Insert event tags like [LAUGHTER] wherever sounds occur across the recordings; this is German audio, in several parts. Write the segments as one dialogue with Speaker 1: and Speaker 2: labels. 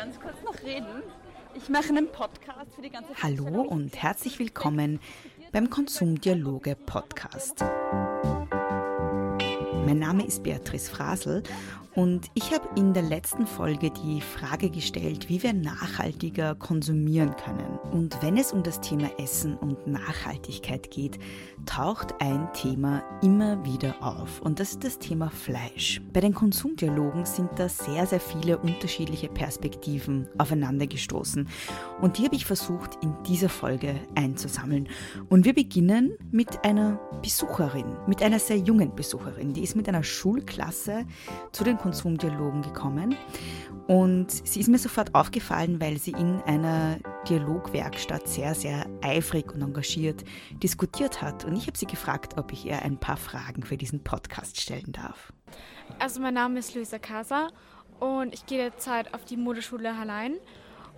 Speaker 1: ganz kurz noch reden? Ich mache einen Podcast für die ganze
Speaker 2: Hallo und herzlich willkommen beim Konsumdialoge Podcast. Mein Name ist Beatrice Frasel und ich habe in der letzten Folge die Frage gestellt, wie wir nachhaltiger konsumieren können. Und wenn es um das Thema Essen und Nachhaltigkeit geht, taucht ein Thema immer wieder auf. Und das ist das Thema Fleisch. Bei den Konsumdialogen sind da sehr, sehr viele unterschiedliche Perspektiven aufeinander gestoßen. Und die habe ich versucht, in dieser Folge einzusammeln. Und wir beginnen mit einer Besucherin, mit einer sehr jungen Besucherin. Die ist mit einer Schulklasse zu den Konsumdialogen gekommen und sie ist mir sofort aufgefallen, weil sie in einer Dialogwerkstatt sehr, sehr eifrig und engagiert diskutiert hat. Und ich habe sie gefragt, ob ich ihr ein paar Fragen für diesen Podcast stellen darf.
Speaker 3: Also mein Name ist Luisa Casa und ich gehe derzeit auf die Modeschule Hallein.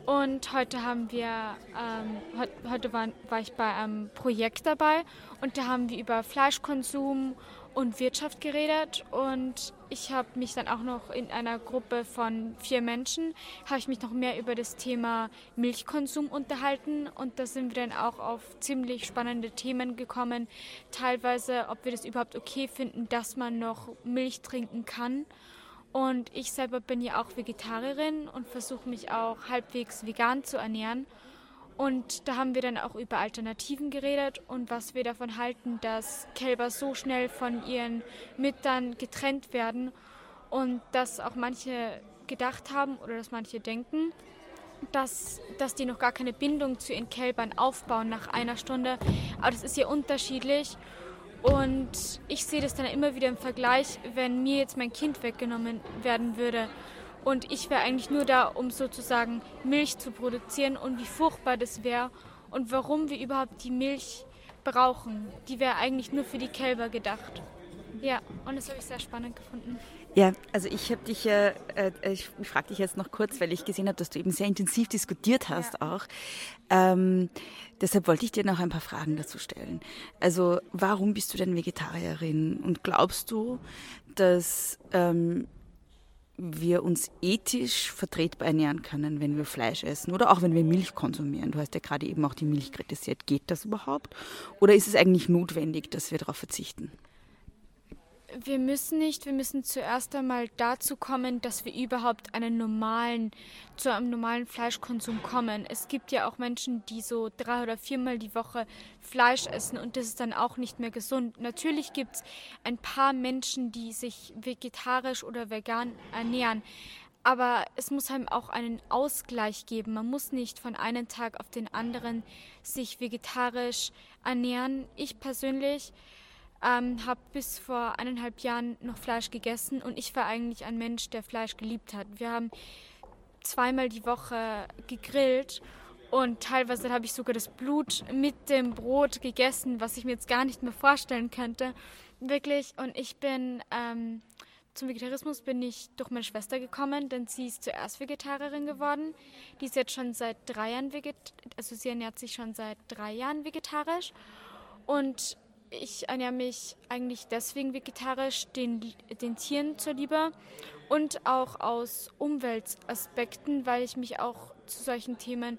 Speaker 3: Und heute haben wir, ähm, heute war, war ich bei einem Projekt dabei und da haben wir über Fleischkonsum und Wirtschaft geredet und ich habe mich dann auch noch in einer Gruppe von vier Menschen, habe ich mich noch mehr über das Thema Milchkonsum unterhalten und da sind wir dann auch auf ziemlich spannende Themen gekommen. Teilweise, ob wir das überhaupt okay finden, dass man noch Milch trinken kann. Und ich selber bin ja auch Vegetarierin und versuche mich auch halbwegs vegan zu ernähren. Und da haben wir dann auch über Alternativen geredet und was wir davon halten, dass Kälber so schnell von ihren Müttern getrennt werden und dass auch manche gedacht haben oder dass manche denken, dass, dass die noch gar keine Bindung zu ihren Kälbern aufbauen nach einer Stunde. Aber das ist ja unterschiedlich. Und ich sehe das dann immer wieder im Vergleich, wenn mir jetzt mein Kind weggenommen werden würde und ich wäre eigentlich nur da, um sozusagen Milch zu produzieren und wie furchtbar das wäre und warum wir überhaupt die Milch brauchen. Die wäre eigentlich nur für die Kälber gedacht. Ja, und das habe ich sehr spannend gefunden.
Speaker 2: Ja, also ich habe dich ja, äh, ich, ich frage dich jetzt noch kurz, weil ich gesehen habe, dass du eben sehr intensiv diskutiert hast ja. auch. Ähm, deshalb wollte ich dir noch ein paar Fragen dazu stellen. Also warum bist du denn Vegetarierin und glaubst du, dass ähm, wir uns ethisch vertretbar ernähren können, wenn wir Fleisch essen oder auch wenn wir Milch konsumieren. Du hast ja gerade eben auch die Milch kritisiert. Geht das überhaupt? Oder ist es eigentlich notwendig, dass wir darauf verzichten?
Speaker 3: Wir müssen nicht, wir müssen zuerst einmal dazu kommen, dass wir überhaupt einen normalen, zu einem normalen Fleischkonsum kommen. Es gibt ja auch Menschen, die so drei oder viermal die Woche Fleisch essen und das ist dann auch nicht mehr gesund. Natürlich gibt es ein paar Menschen, die sich vegetarisch oder vegan ernähren. Aber es muss einem auch einen Ausgleich geben. Man muss nicht von einem Tag auf den anderen sich vegetarisch ernähren. Ich persönlich ähm, habe bis vor eineinhalb Jahren noch Fleisch gegessen und ich war eigentlich ein Mensch, der Fleisch geliebt hat. Wir haben zweimal die Woche gegrillt und teilweise habe ich sogar das Blut mit dem Brot gegessen, was ich mir jetzt gar nicht mehr vorstellen könnte. Wirklich. Und ich bin ähm, zum Vegetarismus bin ich durch meine Schwester gekommen, denn sie ist zuerst Vegetarierin geworden. Die ist jetzt schon seit drei Jahren vegetarisch, also sie ernährt sich schon seit drei Jahren vegetarisch. Und ich ernähre mich eigentlich deswegen vegetarisch den, den Tieren zuliebe und auch aus Umweltaspekten, weil ich mich auch zu solchen Themen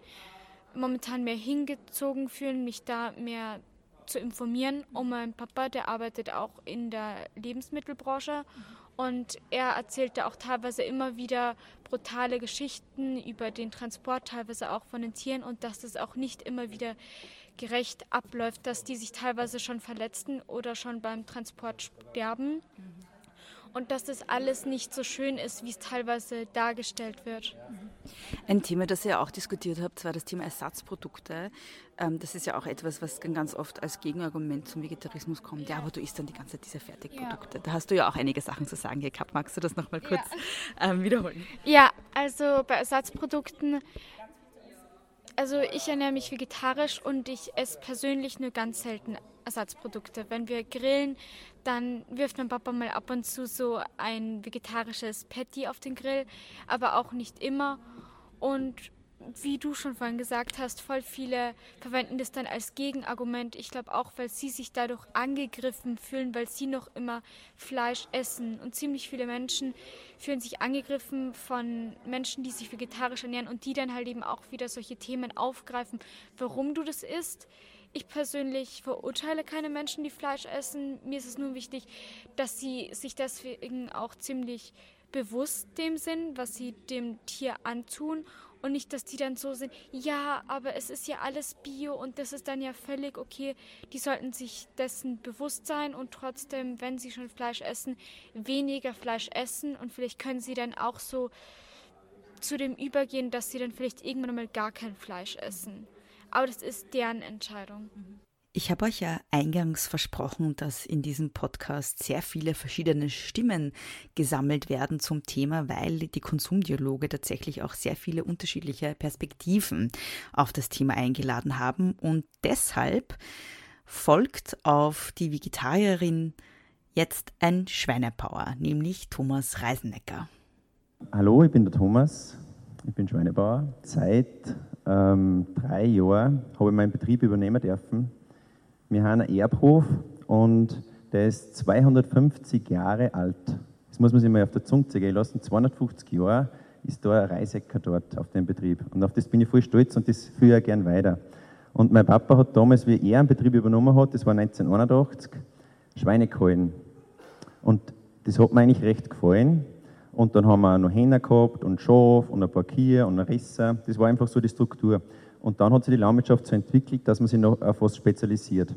Speaker 3: momentan mehr hingezogen fühle, mich da mehr zu informieren. Und mein Papa, der arbeitet auch in der Lebensmittelbranche und er erzählte auch teilweise immer wieder brutale Geschichten über den Transport, teilweise auch von den Tieren und dass das auch nicht immer wieder gerecht abläuft, dass die sich teilweise schon verletzen oder schon beim Transport sterben. Und dass das alles nicht so schön ist, wie es teilweise dargestellt wird.
Speaker 2: Ein Thema, das ihr auch diskutiert habt, war das Thema Ersatzprodukte. Ähm, das ist ja auch etwas, was ganz oft als Gegenargument zum Vegetarismus kommt. Ja, aber du isst dann die ganze Zeit diese Fertigprodukte. Da hast du ja auch einige Sachen zu sagen gehabt. Magst du das nochmal kurz ja. ähm, wiederholen?
Speaker 3: Ja, also bei Ersatzprodukten also ich ernähre mich vegetarisch und ich esse persönlich nur ganz selten Ersatzprodukte. Wenn wir grillen, dann wirft mein Papa mal ab und zu so ein vegetarisches Patty auf den Grill, aber auch nicht immer. Und wie du schon vorhin gesagt hast, voll viele verwenden das dann als Gegenargument. Ich glaube auch, weil sie sich dadurch angegriffen fühlen, weil sie noch immer Fleisch essen. Und ziemlich viele Menschen fühlen sich angegriffen von Menschen, die sich vegetarisch ernähren und die dann halt eben auch wieder solche Themen aufgreifen, warum du das isst. Ich persönlich verurteile keine Menschen, die Fleisch essen. Mir ist es nur wichtig, dass sie sich deswegen auch ziemlich bewusst dem sind, was sie dem Tier antun und nicht, dass die dann so sind, ja, aber es ist ja alles Bio und das ist dann ja völlig okay. Die sollten sich dessen bewusst sein und trotzdem, wenn sie schon Fleisch essen, weniger Fleisch essen und vielleicht können sie dann auch so zu dem übergehen, dass sie dann vielleicht irgendwann mal gar kein Fleisch essen. Aber das ist deren Entscheidung.
Speaker 2: Mhm. Ich habe euch ja eingangs versprochen, dass in diesem Podcast sehr viele verschiedene Stimmen gesammelt werden zum Thema, weil die Konsumdialoge tatsächlich auch sehr viele unterschiedliche Perspektiven auf das Thema eingeladen haben. Und deshalb folgt auf die Vegetarierin jetzt ein Schweinebauer, nämlich Thomas Reisenecker.
Speaker 4: Hallo, ich bin der Thomas. Ich bin Schweinebauer. Seit ähm, drei Jahren habe ich meinen Betrieb übernehmen dürfen wir haben einen Erbhof und der ist 250 Jahre alt. Das muss man sich mal auf der Zunge zergehen lassen. 250 Jahre ist da ein Reisecker dort auf dem Betrieb. Und auf das bin ich voll stolz und das führe ich gern weiter. Und mein Papa hat damals, wie er einen Betrieb übernommen hat, das war 1981, Schweine gehalten. Und das hat mir eigentlich recht gefallen. Und dann haben wir noch Hähner gehabt und Schaf und ein paar Kühe und ein Risser. Das war einfach so die Struktur. Und dann hat sich die Landwirtschaft so entwickelt, dass man sich noch auf was spezialisiert.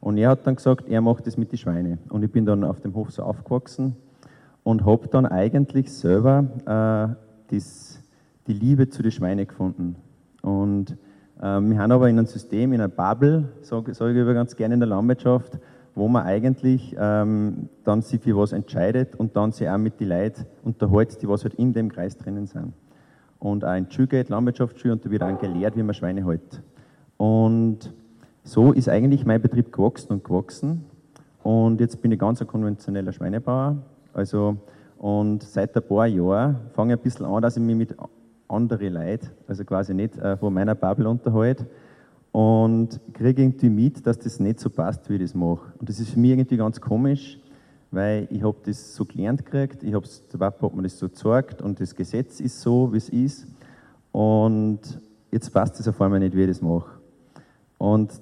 Speaker 4: Und er hat dann gesagt, er macht das mit den Schweinen. Und ich bin dann auf dem Hof so aufgewachsen und habe dann eigentlich selber äh, das, die Liebe zu den Schweinen gefunden. Und äh, wir haben aber in einem System, in einer Bubble, sage sag ich aber ganz gerne in der Landwirtschaft, wo man eigentlich ähm, dann sich für was entscheidet und dann sich auch mit den Leuten unterhält, die was halt in dem Kreis drinnen sind und auch in die Schule geht, Landwirtschaftsschule, und da wird auch gelehrt, wie man Schweine hält. Und so ist eigentlich mein Betrieb gewachsen und gewachsen. Und jetzt bin ich ganz ein konventioneller Schweinebauer. Also, und seit ein paar Jahren fange ich ein bisschen an, dass ich mich mit anderen Leuten, also quasi nicht äh, von meiner Bubble unterhalte, und kriege irgendwie mit, dass das nicht so passt, wie ich das mache. Und das ist für mich irgendwie ganz komisch, weil ich habe das so gelernt gekriegt, ich hab's, der Papa hat mir das so gezeigt und das Gesetz ist so, wie es ist. Und jetzt passt es auf einmal nicht, wie ich das mache. Und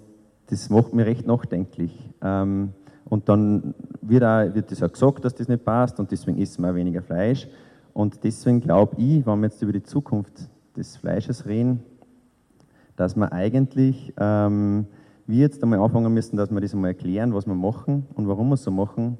Speaker 4: das macht mich recht nachdenklich. Ähm, und dann wird, auch, wird das auch gesagt, dass das nicht passt und deswegen essen wir auch weniger Fleisch. Und deswegen glaube ich, wenn wir jetzt über die Zukunft des Fleisches reden, dass wir eigentlich ähm, wir jetzt einmal anfangen müssen, dass wir das einmal erklären, was wir machen und warum wir es so machen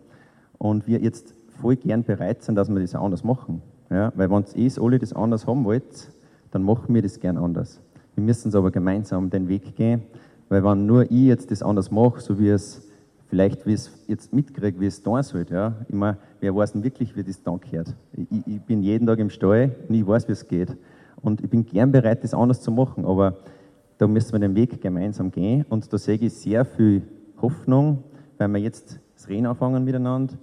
Speaker 4: und wir jetzt voll gern bereit sind, dass wir das anders machen. Ja, weil wenn ihr alle das anders haben wollt, dann machen wir das gern anders. Wir müssen es aber gemeinsam den Weg gehen, weil wenn nur ich jetzt das anders mache, so wie es vielleicht wie es jetzt mitkriege, wie es da soll, ja, ich meine, wer weiß denn wirklich, wie das dann gehört? Ich, ich bin jeden Tag im Stall und ich weiß, wie es geht. Und ich bin gern bereit, das anders zu machen, aber da müssen wir den Weg gemeinsam gehen und da sehe ich sehr viel Hoffnung, weil wir jetzt das Reden anfangen miteinander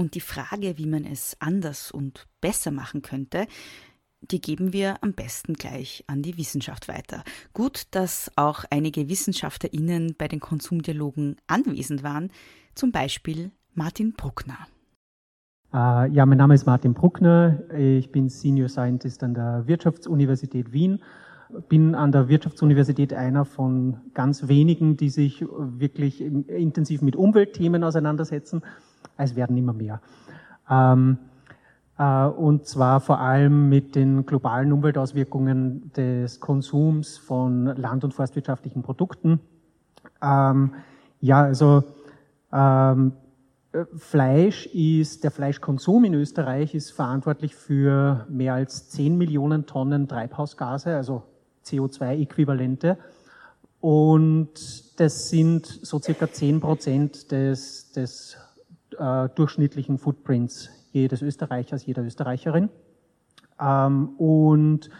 Speaker 2: und die Frage, wie man es anders und besser machen könnte, die geben wir am besten gleich an die Wissenschaft weiter. Gut, dass auch einige WissenschaftlerInnen bei den Konsumdialogen anwesend waren, zum Beispiel Martin Bruckner.
Speaker 5: Uh, ja, mein Name ist Martin Bruckner. Ich bin Senior Scientist an der Wirtschaftsuniversität Wien. Bin an der Wirtschaftsuniversität einer von ganz wenigen, die sich wirklich intensiv mit Umweltthemen auseinandersetzen es werden immer mehr. Ähm, äh, und zwar vor allem mit den globalen Umweltauswirkungen des Konsums von land- und forstwirtschaftlichen Produkten. Ähm, ja, also ähm, Fleisch ist, der Fleischkonsum in Österreich ist verantwortlich für mehr als 10 Millionen Tonnen Treibhausgase, also CO2-Äquivalente. Und das sind so circa 10 Prozent des, des äh, durchschnittlichen Footprints jedes Österreichers, jeder Österreicherin. Ähm, und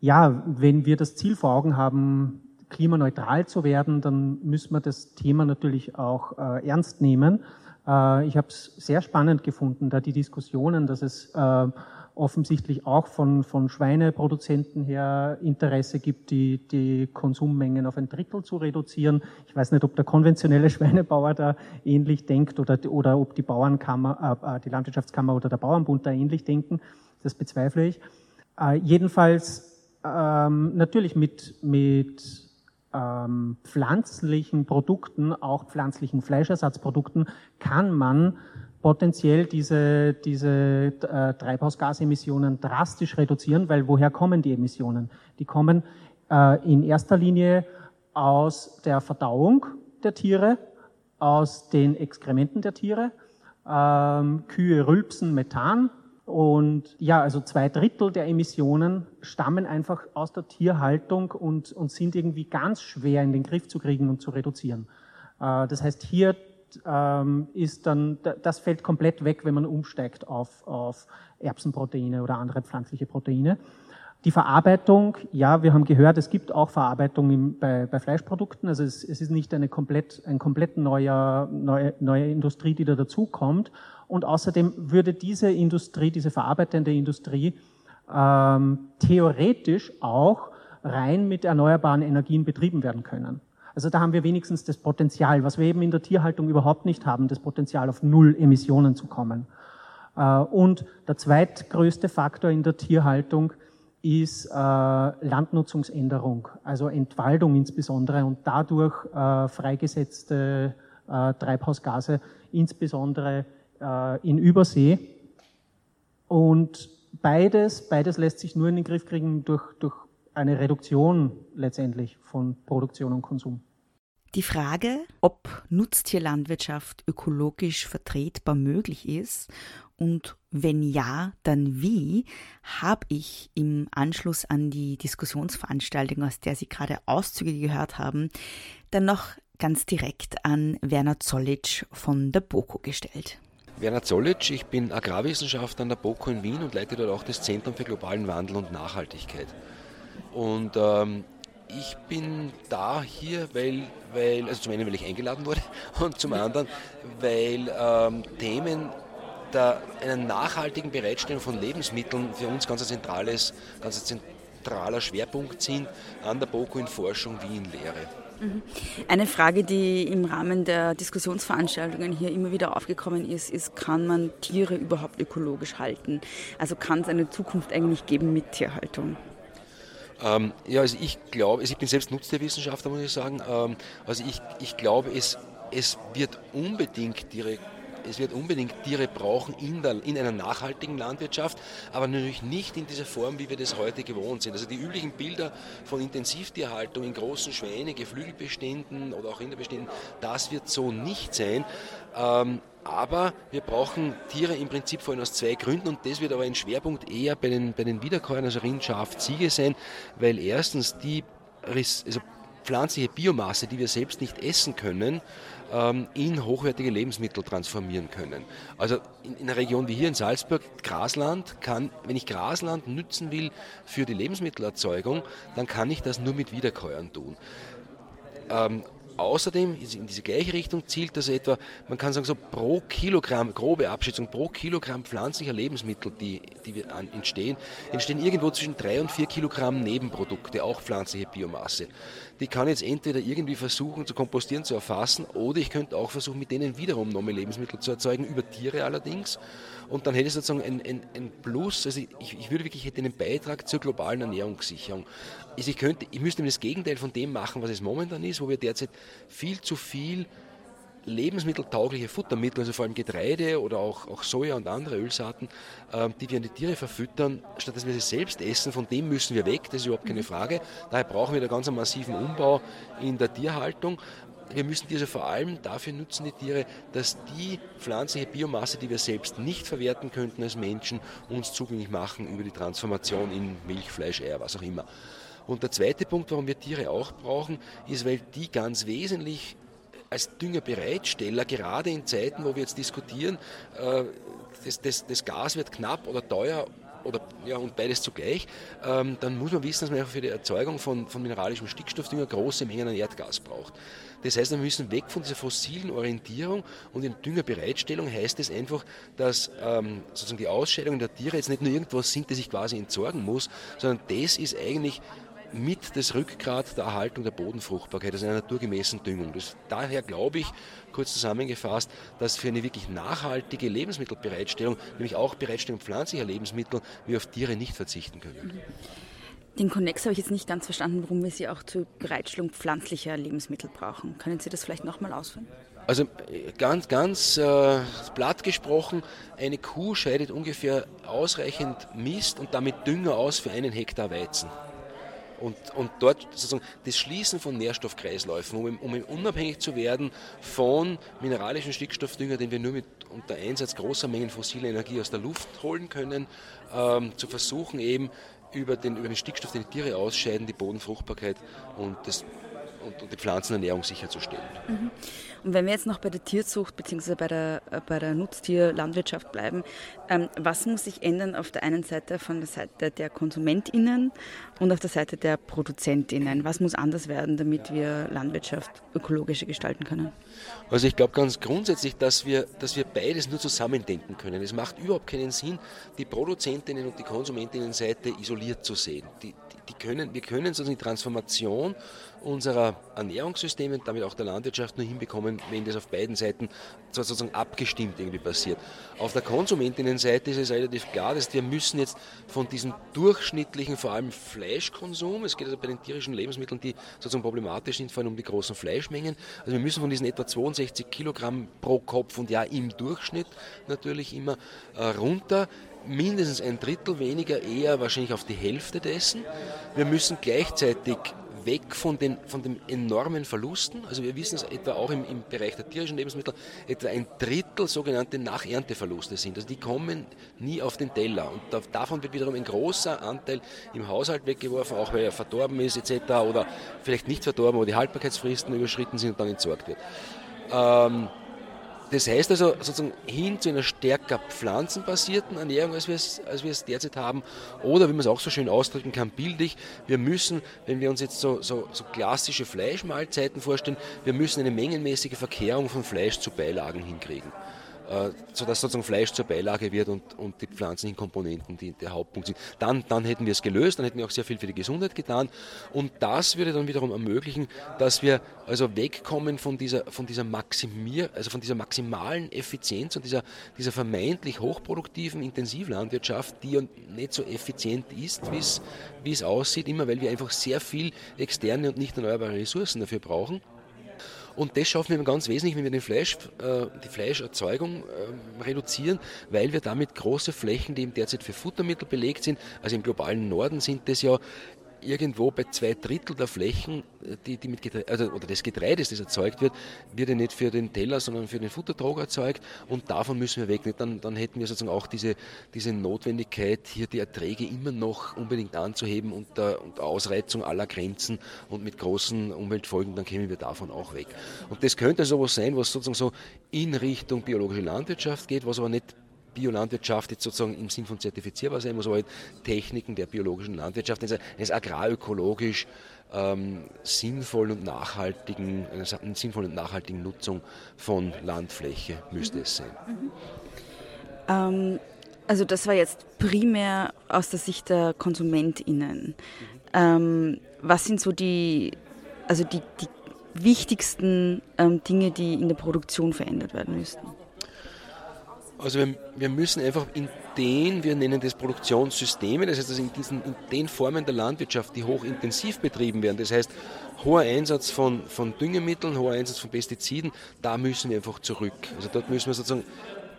Speaker 5: ja, wenn wir das Ziel vor Augen haben, klimaneutral zu werden, dann müssen wir das Thema natürlich auch äh, ernst nehmen. Äh, ich habe es sehr spannend gefunden, da die Diskussionen, dass es äh, offensichtlich auch von, von Schweineproduzenten her Interesse gibt, die, die Konsummengen auf ein Drittel zu reduzieren. Ich weiß nicht, ob der konventionelle Schweinebauer da ähnlich denkt oder, oder ob die Bauernkammer, äh, äh, die Landwirtschaftskammer oder der Bauernbund da ähnlich denken. Das bezweifle ich. Äh, jedenfalls ähm, natürlich mit, mit ähm, pflanzlichen Produkten, auch pflanzlichen Fleischersatzprodukten, kann man potenziell diese, diese äh, Treibhausgasemissionen drastisch reduzieren, weil woher kommen die Emissionen? Die kommen äh, in erster Linie aus der Verdauung der Tiere, aus den Exkrementen der Tiere. Ähm, Kühe rülpsen Methan und ja, also zwei Drittel der Emissionen stammen einfach aus der Tierhaltung und, und sind irgendwie ganz schwer in den Griff zu kriegen und zu reduzieren. Äh, das heißt, hier ähm, ist dann, das fällt komplett weg, wenn man umsteigt auf, auf Erbsenproteine oder andere pflanzliche Proteine. Die Verarbeitung, ja, wir haben gehört, es gibt auch Verarbeitung im, bei, bei, Fleischprodukten. Also es, es, ist nicht eine komplett, ein komplett neuer, neue, neue Industrie, die da dazukommt. Und außerdem würde diese Industrie, diese verarbeitende Industrie, ähm, theoretisch auch rein mit erneuerbaren Energien betrieben werden können. Also da haben wir wenigstens das Potenzial, was wir eben in der Tierhaltung überhaupt nicht haben, das Potenzial auf Null Emissionen zu kommen. Äh, und der zweitgrößte Faktor in der Tierhaltung ist äh, Landnutzungsänderung, also Entwaldung insbesondere und dadurch äh, freigesetzte Treibhausgase, insbesondere in Übersee. Und beides, beides lässt sich nur in den Griff kriegen durch, durch eine Reduktion letztendlich von Produktion und Konsum.
Speaker 2: Die Frage, ob Nutztierlandwirtschaft ökologisch vertretbar möglich ist und wenn ja, dann wie, habe ich im Anschluss an die Diskussionsveranstaltung, aus der Sie gerade Auszüge gehört haben, dann noch ganz direkt an Werner Zollitsch von der BOKO gestellt.
Speaker 6: Werner Zollitsch, ich bin Agrarwissenschaftler an der BOKO in Wien und leite dort auch das Zentrum für globalen Wandel und Nachhaltigkeit. Und ähm, ich bin da hier, weil, weil, also zum einen, weil ich eingeladen wurde [LAUGHS] und zum anderen, weil ähm, Themen der, einer nachhaltigen Bereitstellung von Lebensmitteln für uns ganz ein zentrales, ganz ein zentraler Schwerpunkt sind an der BOKU in Forschung wie in Lehre.
Speaker 2: Mhm. Eine Frage, die im Rahmen der Diskussionsveranstaltungen hier immer wieder aufgekommen ist, ist, kann man Tiere überhaupt ökologisch halten? Also kann es eine Zukunft eigentlich geben mit Tierhaltung?
Speaker 6: Ähm, ja, also ich glaube, also ich bin selbst Nutztierwissenschaftler, muss ich sagen. Ähm, also ich, ich glaube, es, es wird unbedingt direkt es wird unbedingt Tiere brauchen in, der, in, einer nachhaltigen Landwirtschaft, aber natürlich nicht in dieser Form, wie wir das heute gewohnt sind. Also die üblichen Bilder von Intensivtierhaltung in großen Schweine, Geflügelbeständen oder auch Rinderbeständen, das wird so nicht sein. Ähm, aber wir brauchen Tiere im Prinzip vor allem aus zwei Gründen und das wird aber ein Schwerpunkt eher bei den, bei den Wiederkäuern, also Rind, Schaf, Ziege sein, weil erstens die also pflanzliche Biomasse, die wir selbst nicht essen können, ähm, in hochwertige Lebensmittel transformieren können. Also in, einer Region wie hier in Salzburg, Grasland kann, wenn ich Grasland nützen will für die Lebensmittelerzeugung, dann kann ich das nur mit Wiederkäuern tun. Außerdem in diese gleiche Richtung zielt das etwa, man kann sagen so pro Kilogramm, grobe Abschätzung, pro Kilogramm pflanzlicher Lebensmittel, die, die entstehen, entstehen irgendwo zwischen drei und vier Kilogramm Nebenprodukte, auch pflanzliche Biomasse. Die kann jetzt entweder irgendwie versuchen zu kompostieren, zu erfassen, oder ich könnte auch versuchen, mit denen wiederum neue Lebensmittel zu erzeugen, über Tiere allerdings. Und dann hätte ich sozusagen ein, ein, ein Plus, also ich, ich würde wirklich hätte einen Beitrag zur globalen Ernährungssicherung. Also ich, könnte, ich müsste das Gegenteil von dem machen, was es momentan ist, wo wir derzeit viel zu viel lebensmitteltaugliche Futtermittel, also vor allem Getreide oder auch, auch Soja und andere Ölsaaten, äh, die wir an die Tiere verfüttern, statt dass wir sie selbst essen, von dem müssen wir weg, das ist überhaupt keine Frage. Daher brauchen wir da ganz einen massiven Umbau in der Tierhaltung. Wir müssen diese vor allem dafür nutzen, die Tiere, dass die pflanzliche Biomasse, die wir selbst nicht verwerten könnten als Menschen, uns zugänglich machen über die Transformation in Milch, Fleisch, Eier, was auch immer. Und der zweite Punkt, warum wir Tiere auch brauchen, ist, weil die ganz wesentlich als Düngerbereitsteller, gerade in Zeiten, wo wir jetzt diskutieren, äh, das, das, das Gas wird knapp oder teuer oder ja, und beides zugleich, ähm, dann muss man wissen, dass man für die Erzeugung von, von mineralischem Stickstoffdünger große Mengen an Erdgas braucht. Das heißt, wir müssen weg von dieser fossilen Orientierung und in Düngerbereitstellung heißt es einfach, dass ähm, sozusagen die Ausscheidungen der Tiere jetzt nicht nur irgendwas sind, das ich quasi entsorgen muss, sondern das ist eigentlich mit das Rückgrat der Erhaltung der Bodenfruchtbarkeit, also einer naturgemäßen Düngung. Das, daher glaube ich, kurz zusammengefasst, dass für eine wirklich nachhaltige Lebensmittelbereitstellung, nämlich auch Bereitstellung pflanzlicher Lebensmittel, wir auf Tiere nicht verzichten können.
Speaker 2: Den Konnex habe ich jetzt nicht ganz verstanden, warum wir sie auch zur Bereitstellung pflanzlicher Lebensmittel brauchen. Können Sie das vielleicht nochmal ausführen?
Speaker 6: Also ganz, ganz äh, platt gesprochen, eine Kuh scheidet ungefähr ausreichend Mist und damit Dünger aus für einen Hektar Weizen. Und, und dort sozusagen das Schließen von Nährstoffkreisläufen, um, um unabhängig zu werden von mineralischen Stickstoffdünger, den wir nur mit unter Einsatz großer Mengen fossiler Energie aus der Luft holen können, ähm, zu versuchen eben über den, über den Stickstoff, den die Tiere ausscheiden, die Bodenfruchtbarkeit und, das, und, die Pflanzenernährung sicherzustellen.
Speaker 2: Mhm. Und wenn wir jetzt noch bei der Tierzucht bzw. bei der, äh, bei der Nutztierlandwirtschaft bleiben, ähm, was muss sich ändern auf der einen Seite von der Seite der KonsumentInnen und auf der Seite der ProduzentInnen? Was muss anders werden, damit wir Landwirtschaft ökologischer gestalten können?
Speaker 6: Also ich glaube ganz grundsätzlich, dass wir, dass wir beides nur zusammendenken können. Es macht überhaupt keinen Sinn, die Produzentinnen und die Konsumentinnenseite isoliert zu sehen. Die, die können, wir können sozusagen die Transformation unserer Ernährungssysteme und damit auch der Landwirtschaft nur hinbekommen, wenn das auf beiden Seiten sozusagen abgestimmt irgendwie passiert. Auf der Konsumentinnenseite ist es relativ klar, dass wir müssen jetzt von diesem durchschnittlichen, vor allem Fleischkonsum, es geht also bei den tierischen Lebensmitteln, die sozusagen problematisch sind, vor allem um die großen Fleischmengen, also wir müssen von diesen etwa 62 Kilogramm pro Kopf und Jahr im Durchschnitt natürlich immer äh, runter mindestens ein Drittel weniger, eher wahrscheinlich auf die Hälfte dessen. Wir müssen gleichzeitig weg von den, von den enormen Verlusten. Also wir wissen es etwa auch im, im Bereich der tierischen Lebensmittel, etwa ein Drittel sogenannte Nachernteverluste sind. Also die kommen nie auf den Teller. Und da, davon wird wiederum ein großer Anteil im Haushalt weggeworfen, auch weil er verdorben ist etc. oder vielleicht nicht verdorben, aber die Haltbarkeitsfristen überschritten sind und dann entsorgt wird. Ähm, das heißt also sozusagen hin zu einer stärker pflanzenbasierten Ernährung, als wir es, als wir es derzeit haben. Oder wie man es auch so schön ausdrücken kann, bildlich, wir müssen, wenn wir uns jetzt so, so, so klassische Fleischmahlzeiten vorstellen, wir müssen eine mengenmäßige Verkehrung von Fleisch zu Beilagen hinkriegen. Äh, sodass sozusagen Fleisch zur Beilage wird und, und die pflanzlichen Komponenten die der Hauptpunkt sind. Dann, dann hätten wir es gelöst, dann hätten wir auch sehr viel für die Gesundheit getan und das würde dann wiederum ermöglichen, dass wir also wegkommen von dieser, von dieser Maximier, also von dieser maximalen Effizienz und dieser, dieser vermeintlich hochproduktiven Intensivlandwirtschaft, die nicht so effizient ist, wie es aussieht, immer weil wir einfach sehr viel externe und nicht erneuerbare Ressourcen dafür brauchen. Und das schaffen wir ganz wesentlich, wenn wir den Fleisch, äh, die Fleischerzeugung äh, reduzieren, weil wir damit große Flächen, die eben derzeit für Futtermittel belegt sind, also im globalen Norden sind das ja irgendwo bei zwei Drittel der Flächen, die, die mit Getreide, also, oder des Getreides, das erzeugt wird, wird ja nicht für den Teller, sondern für den Futtertrog erzeugt und davon müssen wir weg. Dann, dann hätten wir sozusagen auch diese, diese Notwendigkeit, hier die Erträge immer noch unbedingt anzuheben unter, unter Ausreizung aller Grenzen und mit großen Umweltfolgen, dann kämen wir davon auch weg. Und das könnte sowas sein, was sozusagen so in Richtung biologische Landwirtschaft geht, was aber nicht Biolandwirtschaft jetzt sozusagen im Sinn von zertifizierbar sein muss, aber halt Techniken der biologischen Landwirtschaft, eines, agrarökologisch ähm, sinnvollen und nachhaltigen, einer sinnvollen und nachhaltigen Nutzung von Landfläche müsste es sein. Mhm.
Speaker 2: Ähm, also das war jetzt primär aus der Sicht der KonsumentInnen. Ähm, was sind so die, also die, die wichtigsten ähm, Dinge, die in der Produktion verändert werden müssten?
Speaker 6: Also wir, wir, müssen einfach in den, wir nennen das Produktionssysteme, das heißt also in, diesen, in den Formen der Landwirtschaft, die hochintensiv betrieben werden, das heißt hoher Einsatz von, von Düngemitteln, hoher Einsatz von Pestiziden, da müssen wir einfach zurück. Also dort müssen wir sozusagen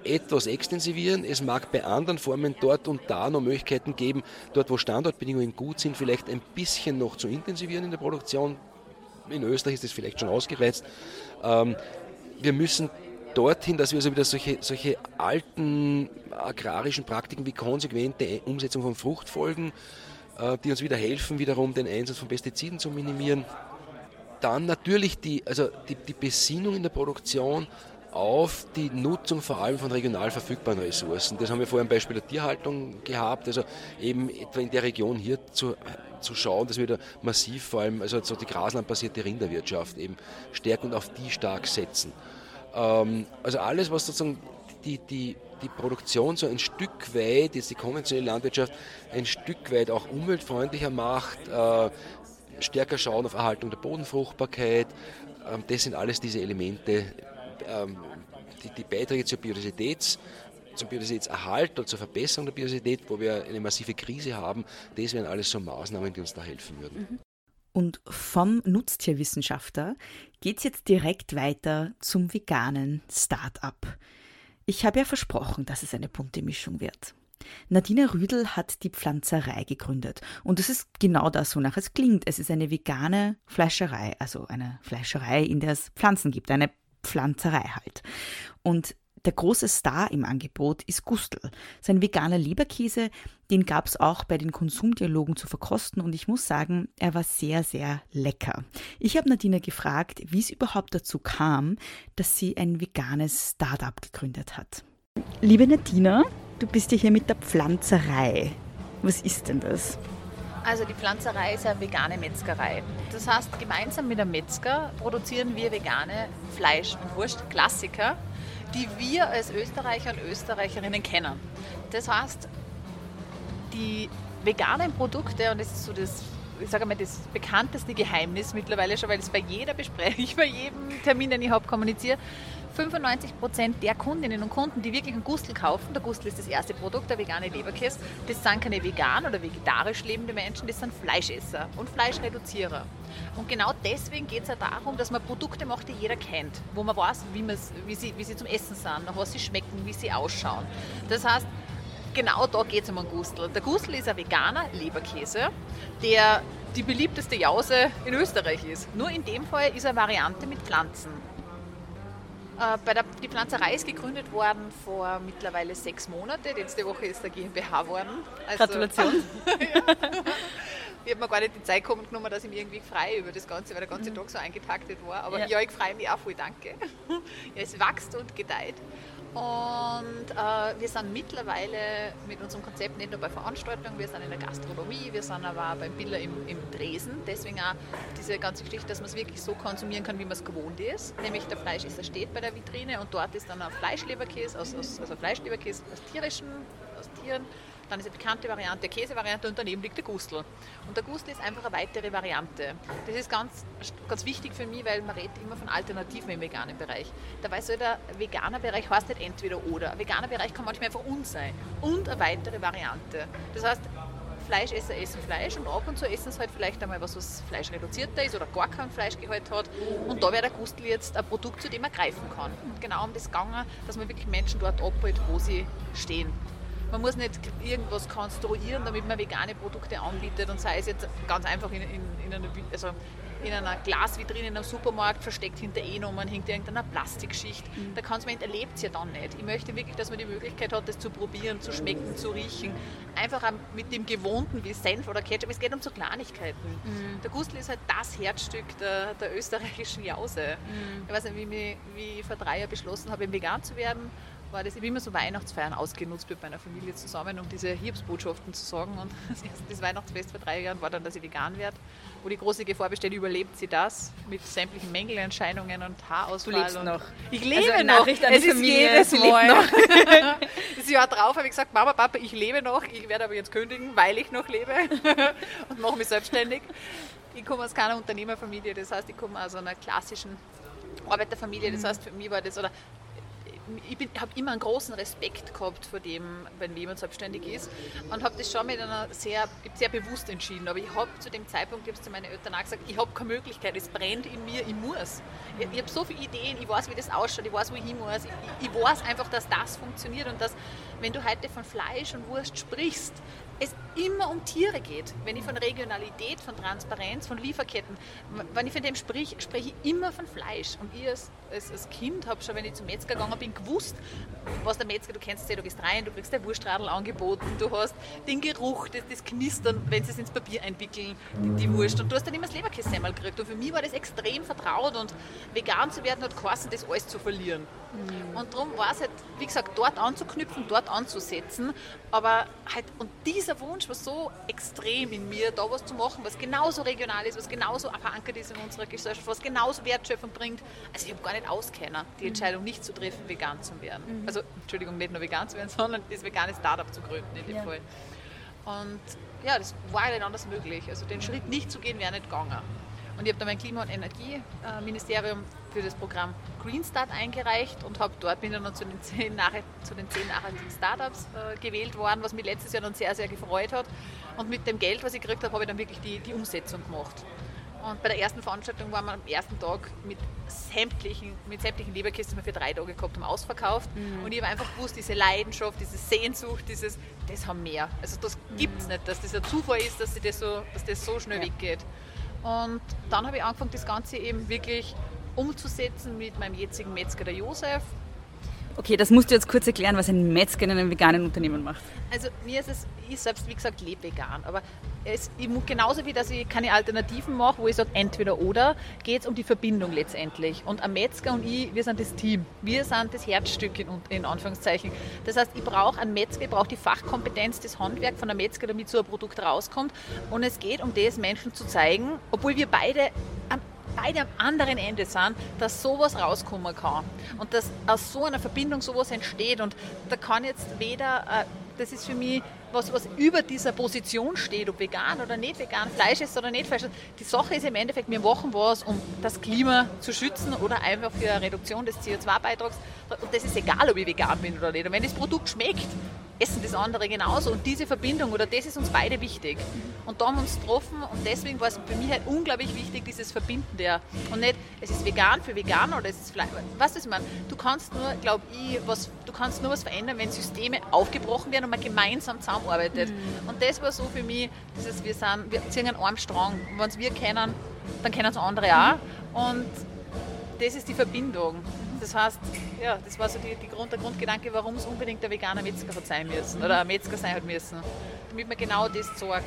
Speaker 6: etwas extensivieren. Es mag bei anderen Formen dort und da noch Möglichkeiten geben, dort wo Standortbedingungen gut sind, vielleicht ein bisschen noch zu intensivieren in der Produktion. In Österreich ist das vielleicht schon ausgereizt. Ähm, wir müssen dorthin, dass wir also wieder solche, solche alten agrarischen Praktiken wie konsequente Umsetzung von Fruchtfolgen, äh, die uns wieder helfen, wiederum den Einsatz von Pestiziden zu minimieren. Dann natürlich die, also die, die Besinnung in der Produktion auf die Nutzung vor allem von regional verfügbaren Ressourcen. Das haben wir vorher im Beispiel der Tierhaltung gehabt, also eben etwa in der Region hier zu, zu schauen, dass wir da massiv vor allem, also so die graslandbasierte Rinderwirtschaft eben stärken und auf die stark setzen. Ähm, also alles, was sozusagen die, die, die Produktion so ein Stück weit, jetzt die konventionelle Landwirtschaft, ein Stück weit auch umweltfreundlicher macht, äh, stärker schauen auf Erhaltung der Bodenfruchtbarkeit. Ähm, das sind alles diese Elemente, ähm, die, die Beiträge zur Biodiversitäts, zum Biodiversitätserhalt oder zur Verbesserung der Biodiversität, wo wir eine massive Krise haben, das wären alles so Maßnahmen, die uns da helfen würden.
Speaker 2: Mhm. Und vom Nutztierwissenschaftler geht es jetzt direkt weiter zum veganen Start-up. Ich habe ja versprochen, dass es eine bunte Mischung wird. Nadine Rüdel hat die Pflanzerei gegründet. Und es ist genau das, wonach es klingt. Es ist eine vegane Fleischerei, also eine Fleischerei, in der es Pflanzen gibt, eine Pflanzerei halt. Und der große Star im Angebot ist Gustl. Sein veganer Leberkäse, den gab es auch bei den Konsumdialogen zu verkosten und ich muss sagen, er war sehr, sehr lecker. Ich habe Nadine gefragt, wie es überhaupt dazu kam, dass sie ein veganes Startup gegründet hat. Liebe Nadine, du bist ja hier mit der Pflanzerei. Was ist denn das?
Speaker 7: Also die Pflanzerei ist eine vegane Metzgerei. Das heißt, gemeinsam mit dem Metzger produzieren wir vegane Fleisch- und Wurst-Klassiker, die wir als Österreicher und Österreicherinnen kennen. Das heißt, die veganen Produkte, und das ist so das, ich sage mal, das bekannteste Geheimnis mittlerweile schon, weil es bei jeder Besprechung, [LAUGHS] bei jedem Termin, den ich habe, kommuniziere, 95 Prozent der Kundinnen und Kunden, die wirklich einen Gustl kaufen, der Gustl ist das erste Produkt, der vegane Leberkäse, das sind keine vegan oder vegetarisch lebende Menschen, das sind Fleischesser und Fleischreduzierer. Und genau deswegen geht es ja darum, dass man Produkte macht, die jeder kennt, wo man weiß, wie, wie, sie, wie sie zum Essen sind, nach was sie schmecken, wie sie ausschauen. Das heißt, genau da geht es um einen Gustl. Der Gustl ist ein veganer Leberkäse, der die beliebteste Jause in Österreich ist. Nur in dem Fall ist er eine Variante mit Pflanzen. Äh, bei der, die Pflanzerei ist gegründet worden vor mittlerweile sechs Monaten. Letzte Woche ist der GmbH geworden.
Speaker 1: Also, Gratulation. [LAUGHS]
Speaker 7: ich habe mir gar nicht die Zeit genommen, dass ich mich irgendwie frei über das Ganze, weil der ganze mhm. Tag so eingetaktet war. Aber ja, ja ich freue mich auch voll, danke. [LAUGHS] ja, es wächst und gedeiht. Und äh, wir sind mittlerweile mit unserem Konzept nicht nur bei Veranstaltungen, wir sind in der Gastronomie, wir sind aber auch beim Biller im, im Dresen. Deswegen auch diese ganze Geschichte, dass man es wirklich so konsumieren kann, wie man es gewohnt ist. Nämlich der Fleischesser steht bei der Vitrine und dort ist dann ein Fleischleberkäse, aus, aus, also Fleischleberkäse aus tierischen, aus Tieren dann ist eine bekannte Variante, Käsevariante und daneben liegt der Gustl. Und der Gustl ist einfach eine weitere Variante. Das ist ganz, ganz wichtig für mich, weil man redet immer von Alternativen im veganen Bereich. Dabei soll der veganer Bereich heißt nicht entweder oder. Ein veganer Bereich kann manchmal einfach uns sein. Und eine weitere Variante. Das heißt, Fleischesser essen Fleisch und ab und zu essen sie halt vielleicht einmal was, was fleischreduzierter ist oder gar kein Fleischgehalt hat. Und da wäre der Gustl jetzt ein Produkt, zu dem man greifen kann. Und genau um das gegangen, dass man wirklich Menschen dort abholt, wo sie stehen. Man muss nicht irgendwas konstruieren, damit man vegane Produkte anbietet und sei es jetzt ganz einfach in, in, in einer, also in einer Glasvitrine in einem Supermarkt versteckt hinter E-Nummern, hinter irgendeiner Plastikschicht. Mhm. Da kann man erlebt es ja dann nicht. Ich möchte wirklich, dass man die Möglichkeit hat, das zu probieren, zu schmecken, zu riechen. Einfach mit dem Gewohnten wie Senf oder Ketchup. Es geht um so Kleinigkeiten. Mhm. Der Gustl ist halt das Herzstück der, der österreichischen Jause. Mhm. Ich weiß nicht, wie, mich, wie ich vor drei Jahren beschlossen habe, vegan zu werden war das, ich habe immer so Weihnachtsfeiern ausgenutzt mit meiner Familie zusammen, um diese Hiobsbotschaften zu sagen. Und [LAUGHS] das, das Weihnachtsfest vor drei Jahren war dann, dass ich vegan werde. Wo die große Gefahr besteht, überlebt sie das mit sämtlichen Mängelerscheinungen und Haarausfall.
Speaker 1: Du lebst
Speaker 7: und
Speaker 1: noch.
Speaker 7: Ich lebe also noch. es ist Familie, jedes Mal. [LAUGHS] Noch. [LAUGHS] das Jahr drauf habe ich gesagt, Mama, Papa, ich lebe noch. Ich werde aber jetzt kündigen, weil ich noch lebe und mache mich selbstständig. Ich komme aus keiner Unternehmerfamilie, das heißt, ich komme aus einer klassischen Arbeiterfamilie. Das mhm. heißt, für mich war das, oder ich habe immer einen großen Respekt gehabt vor dem, wenn jemand selbstständig ist und habe das schon mit einer sehr, sehr bewusst entschieden. Aber ich habe zu dem Zeitpunkt, ich es zu meinen Eltern auch gesagt, ich habe keine Möglichkeit, es brennt in mir, ich muss. Ich, ich habe so viele Ideen, ich weiß, wie das ausschaut, ich weiß, wo ich hin muss. Ich, ich weiß einfach, dass das funktioniert und dass, wenn du heute von Fleisch und Wurst sprichst, es immer um Tiere geht. Wenn ich von Regionalität, von Transparenz, von Lieferketten, wenn ich von dem sprich, spreche ich immer von Fleisch. Und ich als, als, als Kind habe schon, wenn ich zum Metzger gegangen bin, gewusst, was der Metzger, du kennst ja, du gehst rein, du kriegst der Wurstradl angeboten, du hast den Geruch, das, das Knistern, wenn sie es ins Papier einwickeln, die, die Wurst. Und du hast dann immer das Leberkässemmel gekriegt. Und für mich war das extrem vertraut und vegan zu werden hat geheißen, das alles zu verlieren. Mhm. Und darum war es halt, wie gesagt, dort anzuknüpfen, dort anzusetzen. Aber halt, und dieser Wunsch war so extrem in mir, da was zu machen, was genauso regional ist, was genauso verankert ist in unserer Gesellschaft, was genauso Wertschöpfung bringt. Also ich habe gar nicht auskennen, die mhm. Entscheidung nicht zu treffen, vegan zu werden. Mhm. Also, Entschuldigung, nicht nur vegan zu werden, [LAUGHS] sondern das vegane Startup zu gründen in dem ja. Fall. Und ja, das war ja nicht anders möglich. Also den Schritt nicht zu gehen, wäre nicht gegangen. Und ich habe dann mein Klima- und Energieministerium für das Programm Green Start eingereicht und habe dort bin dann zu den zehn, zu den zehn nachhaltigen Startups äh, gewählt worden, was mich letztes Jahr dann sehr, sehr gefreut hat. Und mit dem Geld, was ich gekriegt habe, habe ich dann wirklich die, die Umsetzung gemacht. Und bei der ersten Veranstaltung waren wir am ersten Tag mit sämtlichen, mit sämtlichen Leberkisten für drei Tage gehabt, haben ausverkauft. Mhm. Und ich habe einfach gewusst, diese Leidenschaft, diese Sehnsucht, dieses, das haben mehr. Also das gibt es mhm. nicht, dass das ein Zufall ist, dass, das so, dass das so schnell ja. weggeht. Und dann habe ich angefangen, das Ganze eben wirklich umzusetzen mit meinem jetzigen Metzger, der Josef.
Speaker 1: Okay, das musst du jetzt kurz erklären, was ein Metzger in einem veganen Unternehmen macht.
Speaker 7: Also mir ist es, ich selbst, wie gesagt, lebe vegan, aber es, ich, genauso wie dass ich keine Alternativen mache, wo ich sage entweder oder, geht es um die Verbindung letztendlich. Und ein Metzger und ich, wir sind das Team. Wir sind das Herzstück in, in Anführungszeichen. Das heißt, ich brauche einen Metzger, ich brauche die Fachkompetenz, das Handwerk von einem Metzger, damit so ein Produkt rauskommt. Und es geht um das, Menschen zu zeigen, obwohl wir beide am beide am anderen Ende sind, dass sowas rauskommen kann und dass aus so einer Verbindung sowas entsteht. Und da kann jetzt weder, äh, das ist für mich was, was über dieser Position steht, ob vegan oder nicht vegan, Fleisch ist oder nicht Fleisch. Die Sache ist im Endeffekt, wir machen was, um das Klima zu schützen oder einfach für eine Reduktion des CO2-Beitrags. Und das ist egal, ob ich vegan bin oder nicht. Und wenn das Produkt schmeckt, essen das andere genauso. Und diese Verbindung oder das ist uns beide wichtig. Und da haben wir uns getroffen und deswegen war es für mich halt unglaublich wichtig, dieses Verbinden der. Und nicht, es ist vegan für Veganer oder es ist Fleisch. Was ist man? Du kannst nur, glaube ich, was, du kannst nur was verändern, wenn Systeme aufgebrochen werden und man gemeinsam zusammenarbeitet. Mhm. Und das war so für mich, dieses, wir, sind, wir ziehen einen Arm strong. Und wenn es wir kennen, dann kennen es andere auch. Und das ist die Verbindung. Das heißt, ja, das war so die, die Grund, der Grundgedanke, warum es unbedingt der veganer Metzger hat sein müssen oder ein Metzger sein hat müssen, damit man genau das sorgt.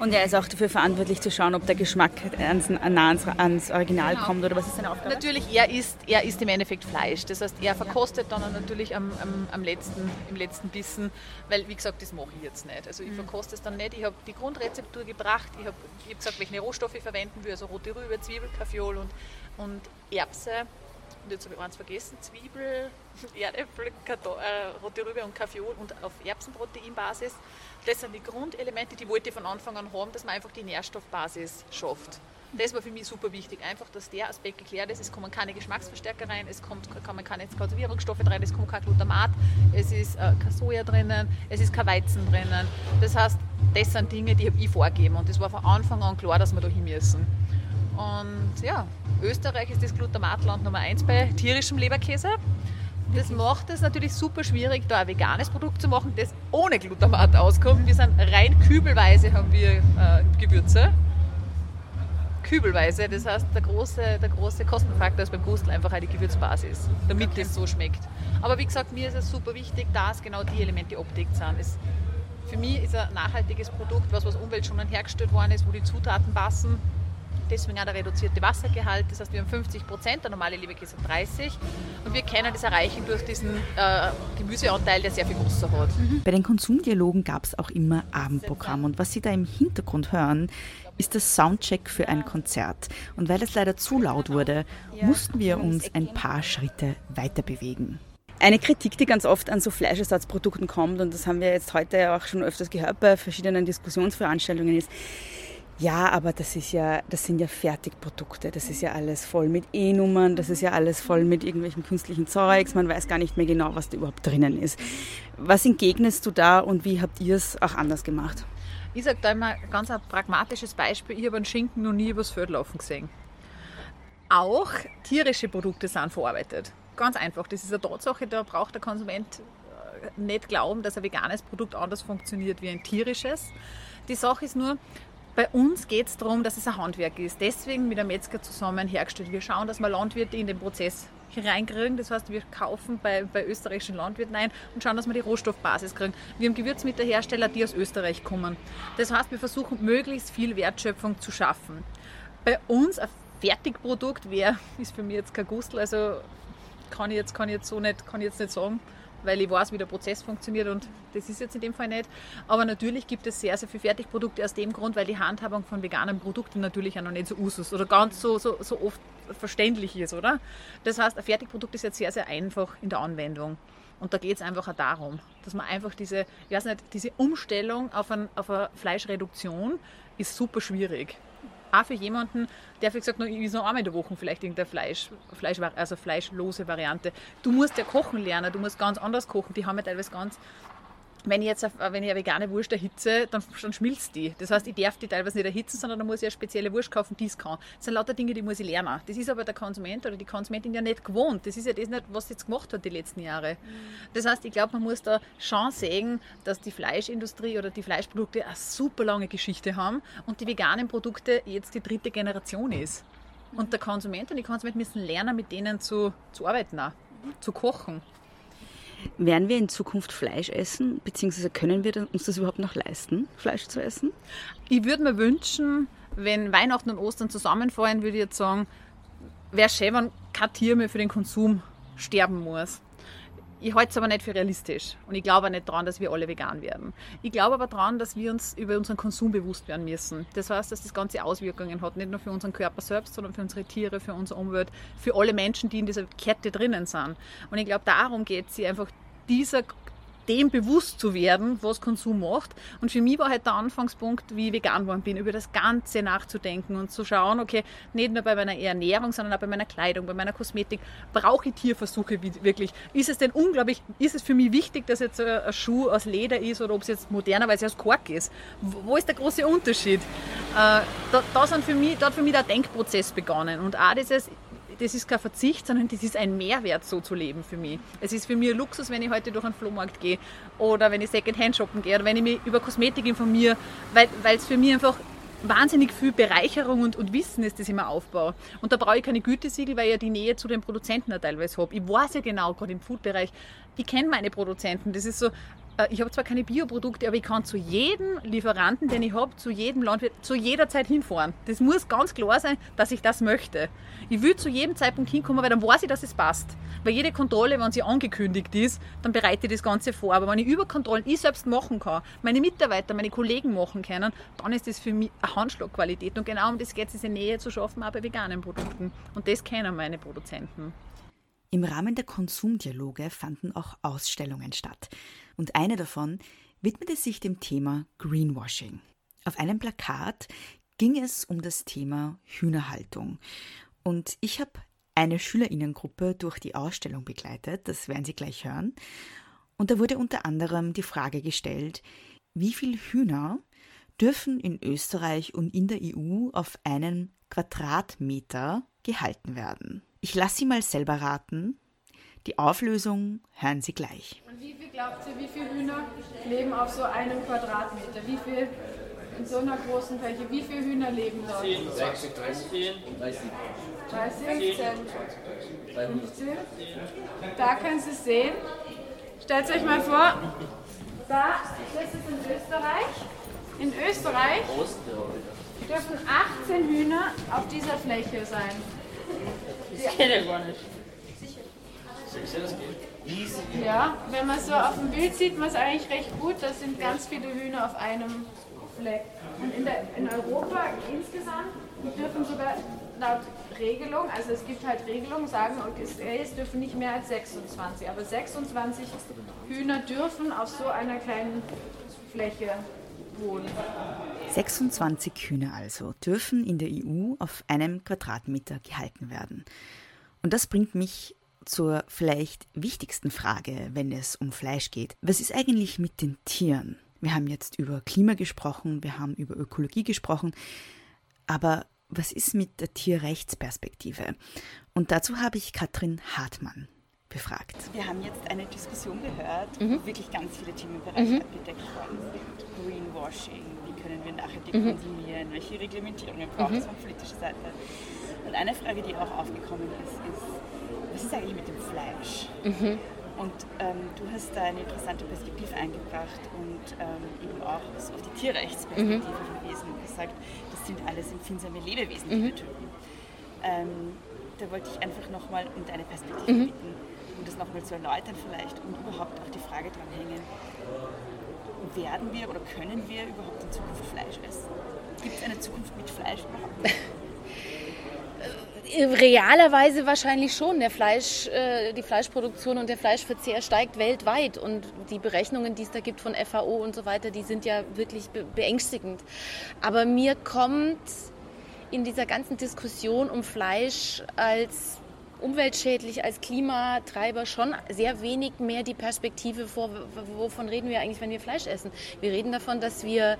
Speaker 1: Und er ist auch dafür verantwortlich zu schauen, ob der Geschmack ans, ans, ans Original genau. kommt oder was ist seine Aufgabe?
Speaker 7: Natürlich, er isst, er isst im Endeffekt Fleisch. Das heißt, er verkostet ja. dann natürlich am, am, am, letzten, im letzten Bissen, weil wie gesagt, das mache ich jetzt nicht. Also ich mhm. verkoste es dann nicht. Ich habe die Grundrezeptur gebracht, ich habe hab gesagt, welche Rohstoffe ich verwenden will, also rote Rübe, Zwiebel, Kaffeeol und, und Erbse und jetzt habe ich eins vergessen, Zwiebel, [LAUGHS] Erdäpfel, äh, rote Rübe und Kaffeeol und auf Erbsenproteinbasis. Das sind die Grundelemente, die wollte ich von Anfang an haben, dass man einfach die Nährstoffbasis schafft. Das war für mich super wichtig, einfach, dass der Aspekt geklärt ist. Es kommen keine Geschmacksverstärker rein, es kommt, kommen keine Konservierungsstoffe rein, es kommt kein Glutamat, es ist äh, kein Soja drinnen, es ist kein Weizen drinnen. Das heißt, das sind Dinge, die habe ich vorgegeben und es war von Anfang an klar, dass wir da hin müssen. Und ja, Österreich ist das Glutamatland Nummer 1 bei tierischem Leberkäse. Das macht es natürlich super schwierig, da ein veganes Produkt zu machen, das ohne Glutamat auskommt. Wir sind rein kübelweise haben wir äh, Gewürze. Kübelweise, das heißt, der große, der große Kostenfaktor ist beim Gustel einfach die Gewürzbasis, damit okay. das so schmeckt. Aber wie gesagt, mir ist es super wichtig, dass genau die Elemente abdeckt sind. Es, für mich ist ein nachhaltiges Produkt was, was umweltschonend hergestellt worden ist, wo die Zutaten passen deswegen auch der reduzierte Wassergehalt. Das heißt, wir haben 50 Prozent, der normale Leberkäse hat 30 und wir können das erreichen durch diesen äh, Gemüseanteil, der sehr viel Wasser hat.
Speaker 2: Bei den Konsumdialogen gab es auch immer Abendprogramm und was Sie da im Hintergrund hören, ist das Soundcheck für ein Konzert. Und weil es leider zu laut wurde, mussten wir uns ein paar Schritte weiter bewegen.
Speaker 1: Eine Kritik, die ganz oft an so Fleischersatzprodukten kommt, und das haben wir jetzt heute auch schon öfters gehört bei verschiedenen Diskussionsveranstaltungen, ist, ja, aber das ist ja, das sind ja Fertigprodukte. Das ist ja alles voll mit E-Nummern, das ist ja alles voll mit irgendwelchen künstlichen Zeugs. Man weiß gar nicht mehr genau, was da überhaupt drinnen ist. Was entgegnest du da und wie habt ihr es auch anders gemacht?
Speaker 7: Ich sage da immer ganz ein pragmatisches Beispiel. Ich habe einen Schinken noch nie übers Feld laufen gesehen. Auch tierische Produkte sind verarbeitet. Ganz einfach. Das ist eine Tatsache, da braucht der Konsument nicht glauben, dass ein veganes Produkt anders funktioniert wie ein tierisches. Die Sache ist nur, bei uns geht es darum, dass es ein Handwerk ist. Deswegen mit einem Metzger zusammen hergestellt. Wir schauen, dass wir Landwirte in den Prozess reinkriegen. Das heißt, wir kaufen bei, bei österreichischen Landwirten ein und schauen, dass wir die Rohstoffbasis kriegen. Wir haben Gewürzmittelhersteller, die aus Österreich kommen. Das heißt, wir versuchen, möglichst viel Wertschöpfung zu schaffen. Bei uns ein Fertigprodukt wäre, [LAUGHS] ist für mich jetzt kein Gustel, also kann ich jetzt, kann ich jetzt so nicht, kann ich jetzt nicht sagen weil ich weiß, wie der Prozess funktioniert und das ist jetzt in dem Fall nicht. Aber natürlich gibt es sehr, sehr viele Fertigprodukte aus dem Grund, weil die Handhabung von veganen Produkten natürlich auch noch nicht so usus oder ganz so, so, so oft verständlich ist, oder? Das heißt, ein Fertigprodukt ist jetzt sehr, sehr einfach in der Anwendung. Und da geht es einfach auch darum, dass man einfach diese, ich weiß nicht, diese Umstellung auf, ein, auf eine Fleischreduktion ist super schwierig auch für jemanden, der wie gesagt nur ist noch einmal in der Woche vielleicht irgendeine Fleisch, Fleisch, also fleischlose Variante. Du musst ja kochen lernen, du musst ganz anders kochen. Die haben ja teilweise ganz wenn ich jetzt wenn ich eine vegane Wurst erhitze, dann, dann schmilzt die. Das heißt, ich darf die teilweise nicht erhitzen, sondern dann muss ich eine spezielle Wurst kaufen, die es kann. Das sind lauter Dinge, die muss ich lernen. Das ist aber der Konsument oder die Konsumentin ja nicht gewohnt. Das ist ja das nicht, was sie jetzt gemacht hat die letzten Jahre. Das heißt, ich glaube, man muss da schon sehen, dass die Fleischindustrie oder die Fleischprodukte eine super lange Geschichte haben und die veganen Produkte jetzt die dritte Generation ist. Und der Konsument und die Konsumenten müssen lernen, mit denen zu, zu arbeiten, auch, zu kochen.
Speaker 1: Werden wir in Zukunft Fleisch essen, beziehungsweise können wir uns das überhaupt noch leisten, Fleisch zu essen?
Speaker 7: Ich würde mir wünschen, wenn Weihnachten und Ostern zusammenfallen, würde ich jetzt sagen, wäre schön, wenn kein Tier mehr für den Konsum sterben muss. Ich halte es aber nicht für realistisch und ich glaube auch nicht daran, dass wir alle vegan werden. Ich glaube aber daran, dass wir uns über unseren Konsum bewusst werden müssen. Das heißt, dass das Ganze Auswirkungen hat, nicht nur für unseren Körper selbst, sondern für unsere Tiere, für unsere Umwelt, für alle Menschen, die in dieser Kette drinnen sind. Und ich glaube, darum geht es, einfach dieser dem bewusst zu werden, was Konsum macht. Und für mich war halt der Anfangspunkt, wie ich vegan geworden bin, über das Ganze nachzudenken und zu schauen, okay, nicht nur bei meiner Ernährung, sondern auch bei meiner Kleidung, bei meiner Kosmetik, brauche ich Tierversuche wirklich? Ist es denn unglaublich, ist es für mich wichtig, dass jetzt ein Schuh aus Leder ist oder ob es jetzt modernerweise aus Kork ist? Wo ist der große Unterschied? Äh, da, da, sind für mich, da hat für mich der Denkprozess begonnen. Und auch dieses, das ist kein Verzicht, sondern das ist ein Mehrwert, so zu leben für mich. Es ist für mich ein Luxus, wenn ich heute durch einen Flohmarkt gehe oder wenn ich Secondhand shoppen gehe oder wenn ich mich über Kosmetik informiere, weil, es für mich einfach wahnsinnig viel Bereicherung und, und Wissen ist, das ich mir aufbaue. Und da brauche ich keine Gütesiegel, weil ich ja die Nähe zu den Produzenten teilweise habe. Ich weiß ja genau, gerade im Foodbereich, ich kenne meine Produzenten. Das ist so, äh, ich habe zwar keine Bioprodukte, aber ich kann zu jedem Lieferanten, den ich habe, zu jedem Landwirt, zu jeder Zeit hinfahren. Das muss ganz klar sein, dass ich das möchte. Ich will zu jedem Zeitpunkt hinkommen, weil dann weiß ich, dass es passt. Weil jede Kontrolle, wenn sie angekündigt ist, dann bereite ich das Ganze vor. Aber wenn ich Überkontrollen ich selbst machen kann, meine Mitarbeiter, meine Kollegen machen können, dann ist das für mich eine Handschlagqualität. Und genau um das geht es, diese Nähe zu schaffen, auch bei veganen Produkten. Und das kennen meine Produzenten.
Speaker 2: Im Rahmen der Konsumdialoge fanden auch Ausstellungen statt und eine davon widmete sich dem Thema Greenwashing. Auf einem Plakat ging es um das Thema Hühnerhaltung und ich habe eine Schülerinnengruppe durch die Ausstellung begleitet, das werden Sie gleich hören. Und da wurde unter anderem die Frage gestellt, wie viele Hühner dürfen in Österreich und in der EU auf einen Quadratmeter gehalten werden. Ich lasse Sie mal selber raten. Die Auflösung hören Sie gleich.
Speaker 3: Und wie viel glaubt ihr, wie viele Hühner leben auf so einem Quadratmeter? Wie viel in so einer großen Fläche? Wie viele Hühner leben dort? 10, 30, 30, 30, 30, 15, 15. Da können Sie es sehen. Stellt euch mal vor, da, das ist in Österreich. In Österreich dürfen 18 Hühner auf dieser Fläche sein.
Speaker 8: Das geht ja gar nicht.
Speaker 3: Ja, wenn man so auf dem Bild sieht, man es eigentlich recht gut. Das sind ganz viele Hühner auf einem Fleck. Und in, der, in Europa insgesamt dürfen sogar laut Regelung, also es gibt halt Regelungen, sagen, es dürfen nicht mehr als 26, aber 26 Hühner dürfen auf so einer kleinen Fläche wohnen.
Speaker 2: 26 Hühner also dürfen in der EU auf einem Quadratmeter gehalten werden. Und das bringt mich zur vielleicht wichtigsten Frage, wenn es um Fleisch geht. Was ist eigentlich mit den Tieren? Wir haben jetzt über Klima gesprochen, wir haben über Ökologie gesprochen, aber was ist mit der Tierrechtsperspektive? Und dazu habe ich Katrin Hartmann. Befragt.
Speaker 1: Wir haben jetzt eine Diskussion gehört, mhm. wo wirklich ganz viele Themenbereiche mhm. abgedeckt worden sind. Greenwashing, wie können wir nachhaltig mhm. konsumieren, welche Reglementierungen braucht es mhm. von politischer Seite. Und eine Frage, die auch aufgekommen ist, ist, was ist eigentlich mit dem Fleisch? Mhm. Und ähm, du hast da eine interessante Perspektive eingebracht und ähm, eben auch auf die Tierrechtsperspektive mhm. verwiesen und gesagt, das sind alles empfindsame Lebewesen, die wir töten. Ähm, da wollte ich einfach nochmal um deine Perspektive bitten, um das nochmal zu erläutern vielleicht und überhaupt auch die Frage dranhängen, werden wir oder können wir überhaupt in Zukunft Fleisch essen? Gibt es eine Zukunft mit Fleisch überhaupt? [LAUGHS]
Speaker 9: Realerweise wahrscheinlich schon. Der Fleisch, äh, die Fleischproduktion und der Fleischverzehr steigt weltweit und die Berechnungen, die es da gibt von FAO und so weiter, die sind ja wirklich beängstigend. Aber mir kommt in dieser ganzen Diskussion um Fleisch als umweltschädlich, als Klimatreiber schon sehr wenig mehr die Perspektive vor, wovon reden wir eigentlich, wenn wir Fleisch essen. Wir reden davon, dass wir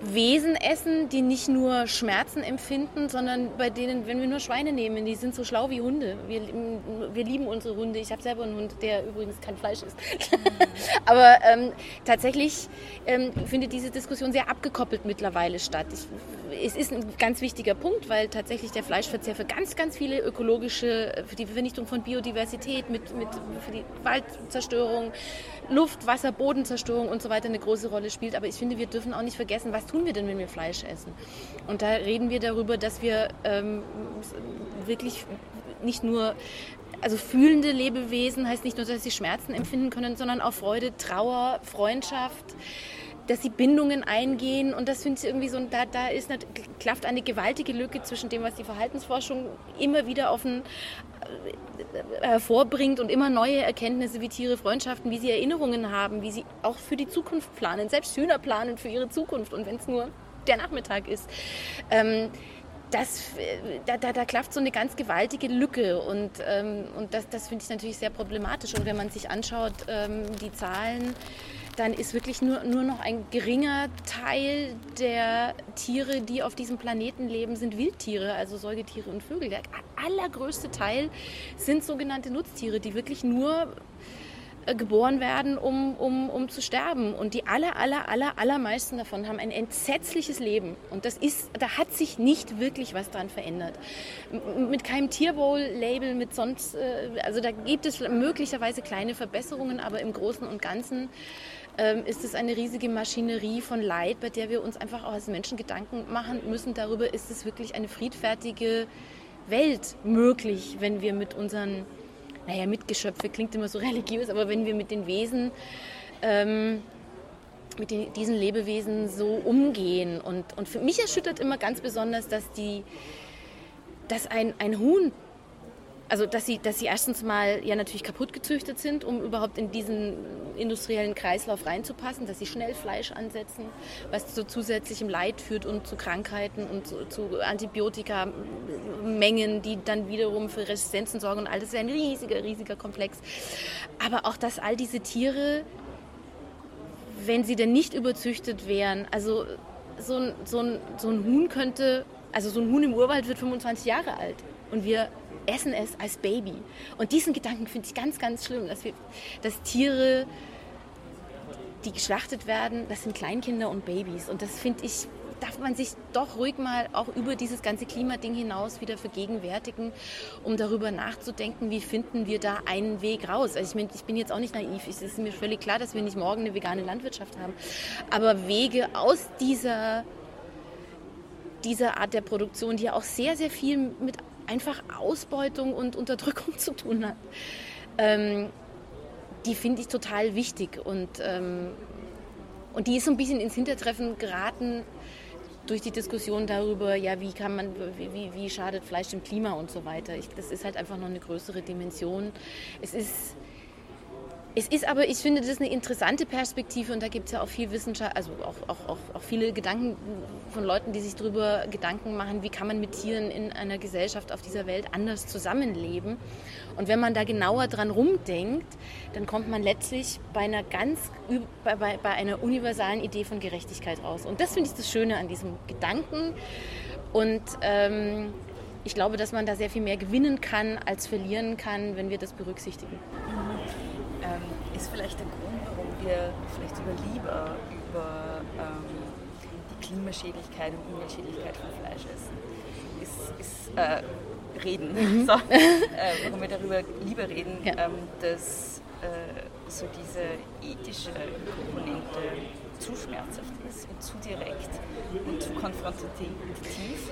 Speaker 9: Wesen essen, die nicht nur Schmerzen empfinden, sondern bei denen, wenn wir nur Schweine nehmen, die sind so schlau wie Hunde. Wir, wir lieben unsere Hunde. Ich habe selber einen Hund, der übrigens kein Fleisch isst. [LAUGHS] Aber ähm, tatsächlich ähm, findet diese Diskussion sehr abgekoppelt mittlerweile statt. Ich, es ist ein ganz wichtiger Punkt, weil tatsächlich der Fleischverzehr für ganz, ganz viele ökologische, für die Vernichtung von Biodiversität, mit, mit, für die Waldzerstörung, Luft, Wasser, Bodenzerstörung und so weiter eine große Rolle spielt. Aber ich finde, wir dürfen auch nicht vergessen, was tun wir denn, wenn wir Fleisch essen? Und da reden wir darüber, dass wir ähm, wirklich nicht nur also fühlende Lebewesen heißt nicht nur, dass sie Schmerzen empfinden können, sondern auch Freude, Trauer, Freundschaft, dass sie Bindungen eingehen und das finde ich irgendwie so, da, da ist eine, klafft eine gewaltige Lücke zwischen dem, was die Verhaltensforschung immer wieder auf ein, hervorbringt und immer neue Erkenntnisse wie Tiere, Freundschaften, wie sie Erinnerungen haben, wie sie auch für die Zukunft planen, selbst Hühner planen für ihre Zukunft und wenn es nur der Nachmittag ist. Ähm, das, da, da, da klafft so eine ganz gewaltige Lücke und, ähm, und das, das finde ich natürlich sehr problematisch. Und wenn man sich anschaut, ähm, die Zahlen, dann ist wirklich nur, nur noch ein geringer Teil der Tiere, die auf diesem Planeten leben, sind Wildtiere, also Säugetiere und Vögel. Der allergrößte Teil sind sogenannte Nutztiere, die wirklich nur äh, geboren werden, um, um, um zu sterben. Und die aller, aller, aller, allermeisten davon haben ein entsetzliches Leben. Und das ist, da hat sich nicht wirklich was dran verändert. Mit keinem Tierwohl-Label, mit sonst, äh, also da gibt es möglicherweise kleine Verbesserungen, aber im Großen und Ganzen ähm, ist es eine riesige Maschinerie von Leid, bei der wir uns einfach auch als Menschen Gedanken machen müssen darüber, ist es wirklich eine friedfertige Welt möglich, wenn wir mit unseren, naja, Mitgeschöpfe klingt immer so religiös, aber wenn wir mit den Wesen, ähm, mit den, diesen Lebewesen so umgehen. Und, und für mich erschüttert immer ganz besonders, dass die, dass ein, ein Huhn also dass sie, dass sie erstens mal ja natürlich kaputt gezüchtet sind, um überhaupt in diesen industriellen Kreislauf reinzupassen, dass sie schnell Fleisch ansetzen, was zu zusätzlichem Leid führt und zu Krankheiten und zu, zu Antibiotikamengen, die dann wiederum für Resistenzen sorgen und all das ist ein riesiger, riesiger Komplex. Aber auch, dass all diese Tiere, wenn sie denn nicht überzüchtet wären, also so ein, so ein, so ein Huhn könnte, also so ein Huhn im Urwald wird 25 Jahre alt und wir essen es als Baby. Und diesen Gedanken finde ich ganz, ganz schlimm, dass, wir, dass Tiere, die geschlachtet werden, das sind Kleinkinder und Babys. Und das finde ich, darf man sich doch ruhig mal auch über dieses ganze Klimading hinaus wieder vergegenwärtigen, um darüber nachzudenken, wie finden wir da einen Weg raus. Also ich, mein, ich bin jetzt auch nicht naiv, es ist mir völlig klar, dass wir nicht morgen eine vegane Landwirtschaft haben, aber Wege aus dieser dieser Art der Produktion, die ja auch sehr, sehr viel mit einfach Ausbeutung und Unterdrückung [LAUGHS] zu tun hat. Ähm, die finde ich total wichtig und, ähm, und die ist so ein bisschen ins Hintertreffen geraten durch die Diskussion darüber, ja, wie kann man, wie, wie schadet Fleisch dem Klima und so weiter. Ich, das ist halt einfach noch eine größere Dimension. Es ist es ist aber, ich finde, das ist eine interessante Perspektive und da gibt es ja auch viel Wissenschaft, also auch, auch, auch, auch viele Gedanken von Leuten, die sich darüber Gedanken machen, wie kann man mit Tieren in einer Gesellschaft auf dieser Welt anders zusammenleben. Und wenn man da genauer dran rumdenkt, dann kommt man letztlich bei einer ganz, bei, bei, bei einer universalen Idee von Gerechtigkeit raus. Und das finde ich das Schöne an diesem Gedanken. Und ähm, ich glaube, dass man da sehr viel mehr gewinnen kann, als verlieren kann, wenn wir das berücksichtigen.
Speaker 1: Ähm, ist vielleicht der Grund, warum wir vielleicht sogar lieber über ähm, die Klimaschädlichkeit und Umweltschädlichkeit von Fleisch essen, ist, ist äh, reden. Mhm. [LAUGHS] So, [LAUGHS] äh, warum wir darüber lieber reden, ja. ähm, dass äh, so diese ethische Komponente zu schmerzhaft ist und zu direkt und zu konfrontativ.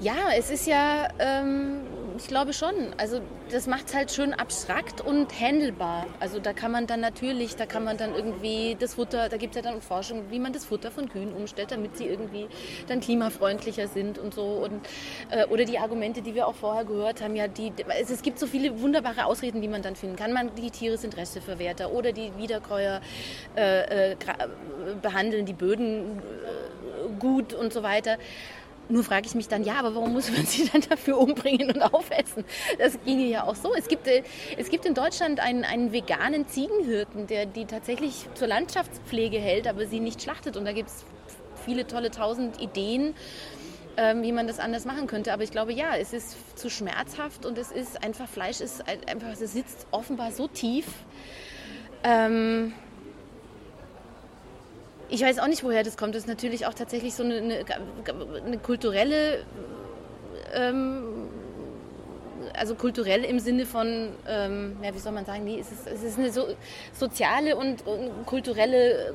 Speaker 9: Ja, es ist ja, ähm, ich glaube schon. Also das macht es halt schön abstrakt und handelbar. Also da kann man dann natürlich, da kann man dann irgendwie das Futter, da gibt es ja dann Forschung, wie man das Futter von Kühen umstellt, damit sie irgendwie dann klimafreundlicher sind und so. Und, äh, oder die Argumente, die wir auch vorher gehört haben, ja, die, es, es, gibt so viele wunderbare Ausreden, die man dann finden kann. Man, die Tiere sind Resteverwerter oder die Wiederkäuer äh, äh, behandeln die Böden äh, gut und so weiter. Nur frage ich mich dann, ja, aber warum muss man [LAUGHS] sie dann dafür umbringen und aufessen? Das ginge ja auch so. Es gibt, äh, es gibt in Deutschland einen, einen veganen Ziegenhirten, der die tatsächlich zur Landschaftspflege hält, aber sie nicht schlachtet. Und da gibt es viele tolle tausend Ideen, ähm, wie man das anders machen könnte. Aber ich glaube, ja, es ist zu schmerzhaft und es ist einfach, Fleisch ist einfach, es sitzt offenbar so tief. Ähm, ich weiß auch nicht, woher das kommt. Das ist natürlich auch tatsächlich so eine, eine, eine kulturelle, ähm, also kulturell im Sinne von, ähm, ja, wie soll man sagen, nee, es ist, es ist eine so, soziale und, und, kulturelle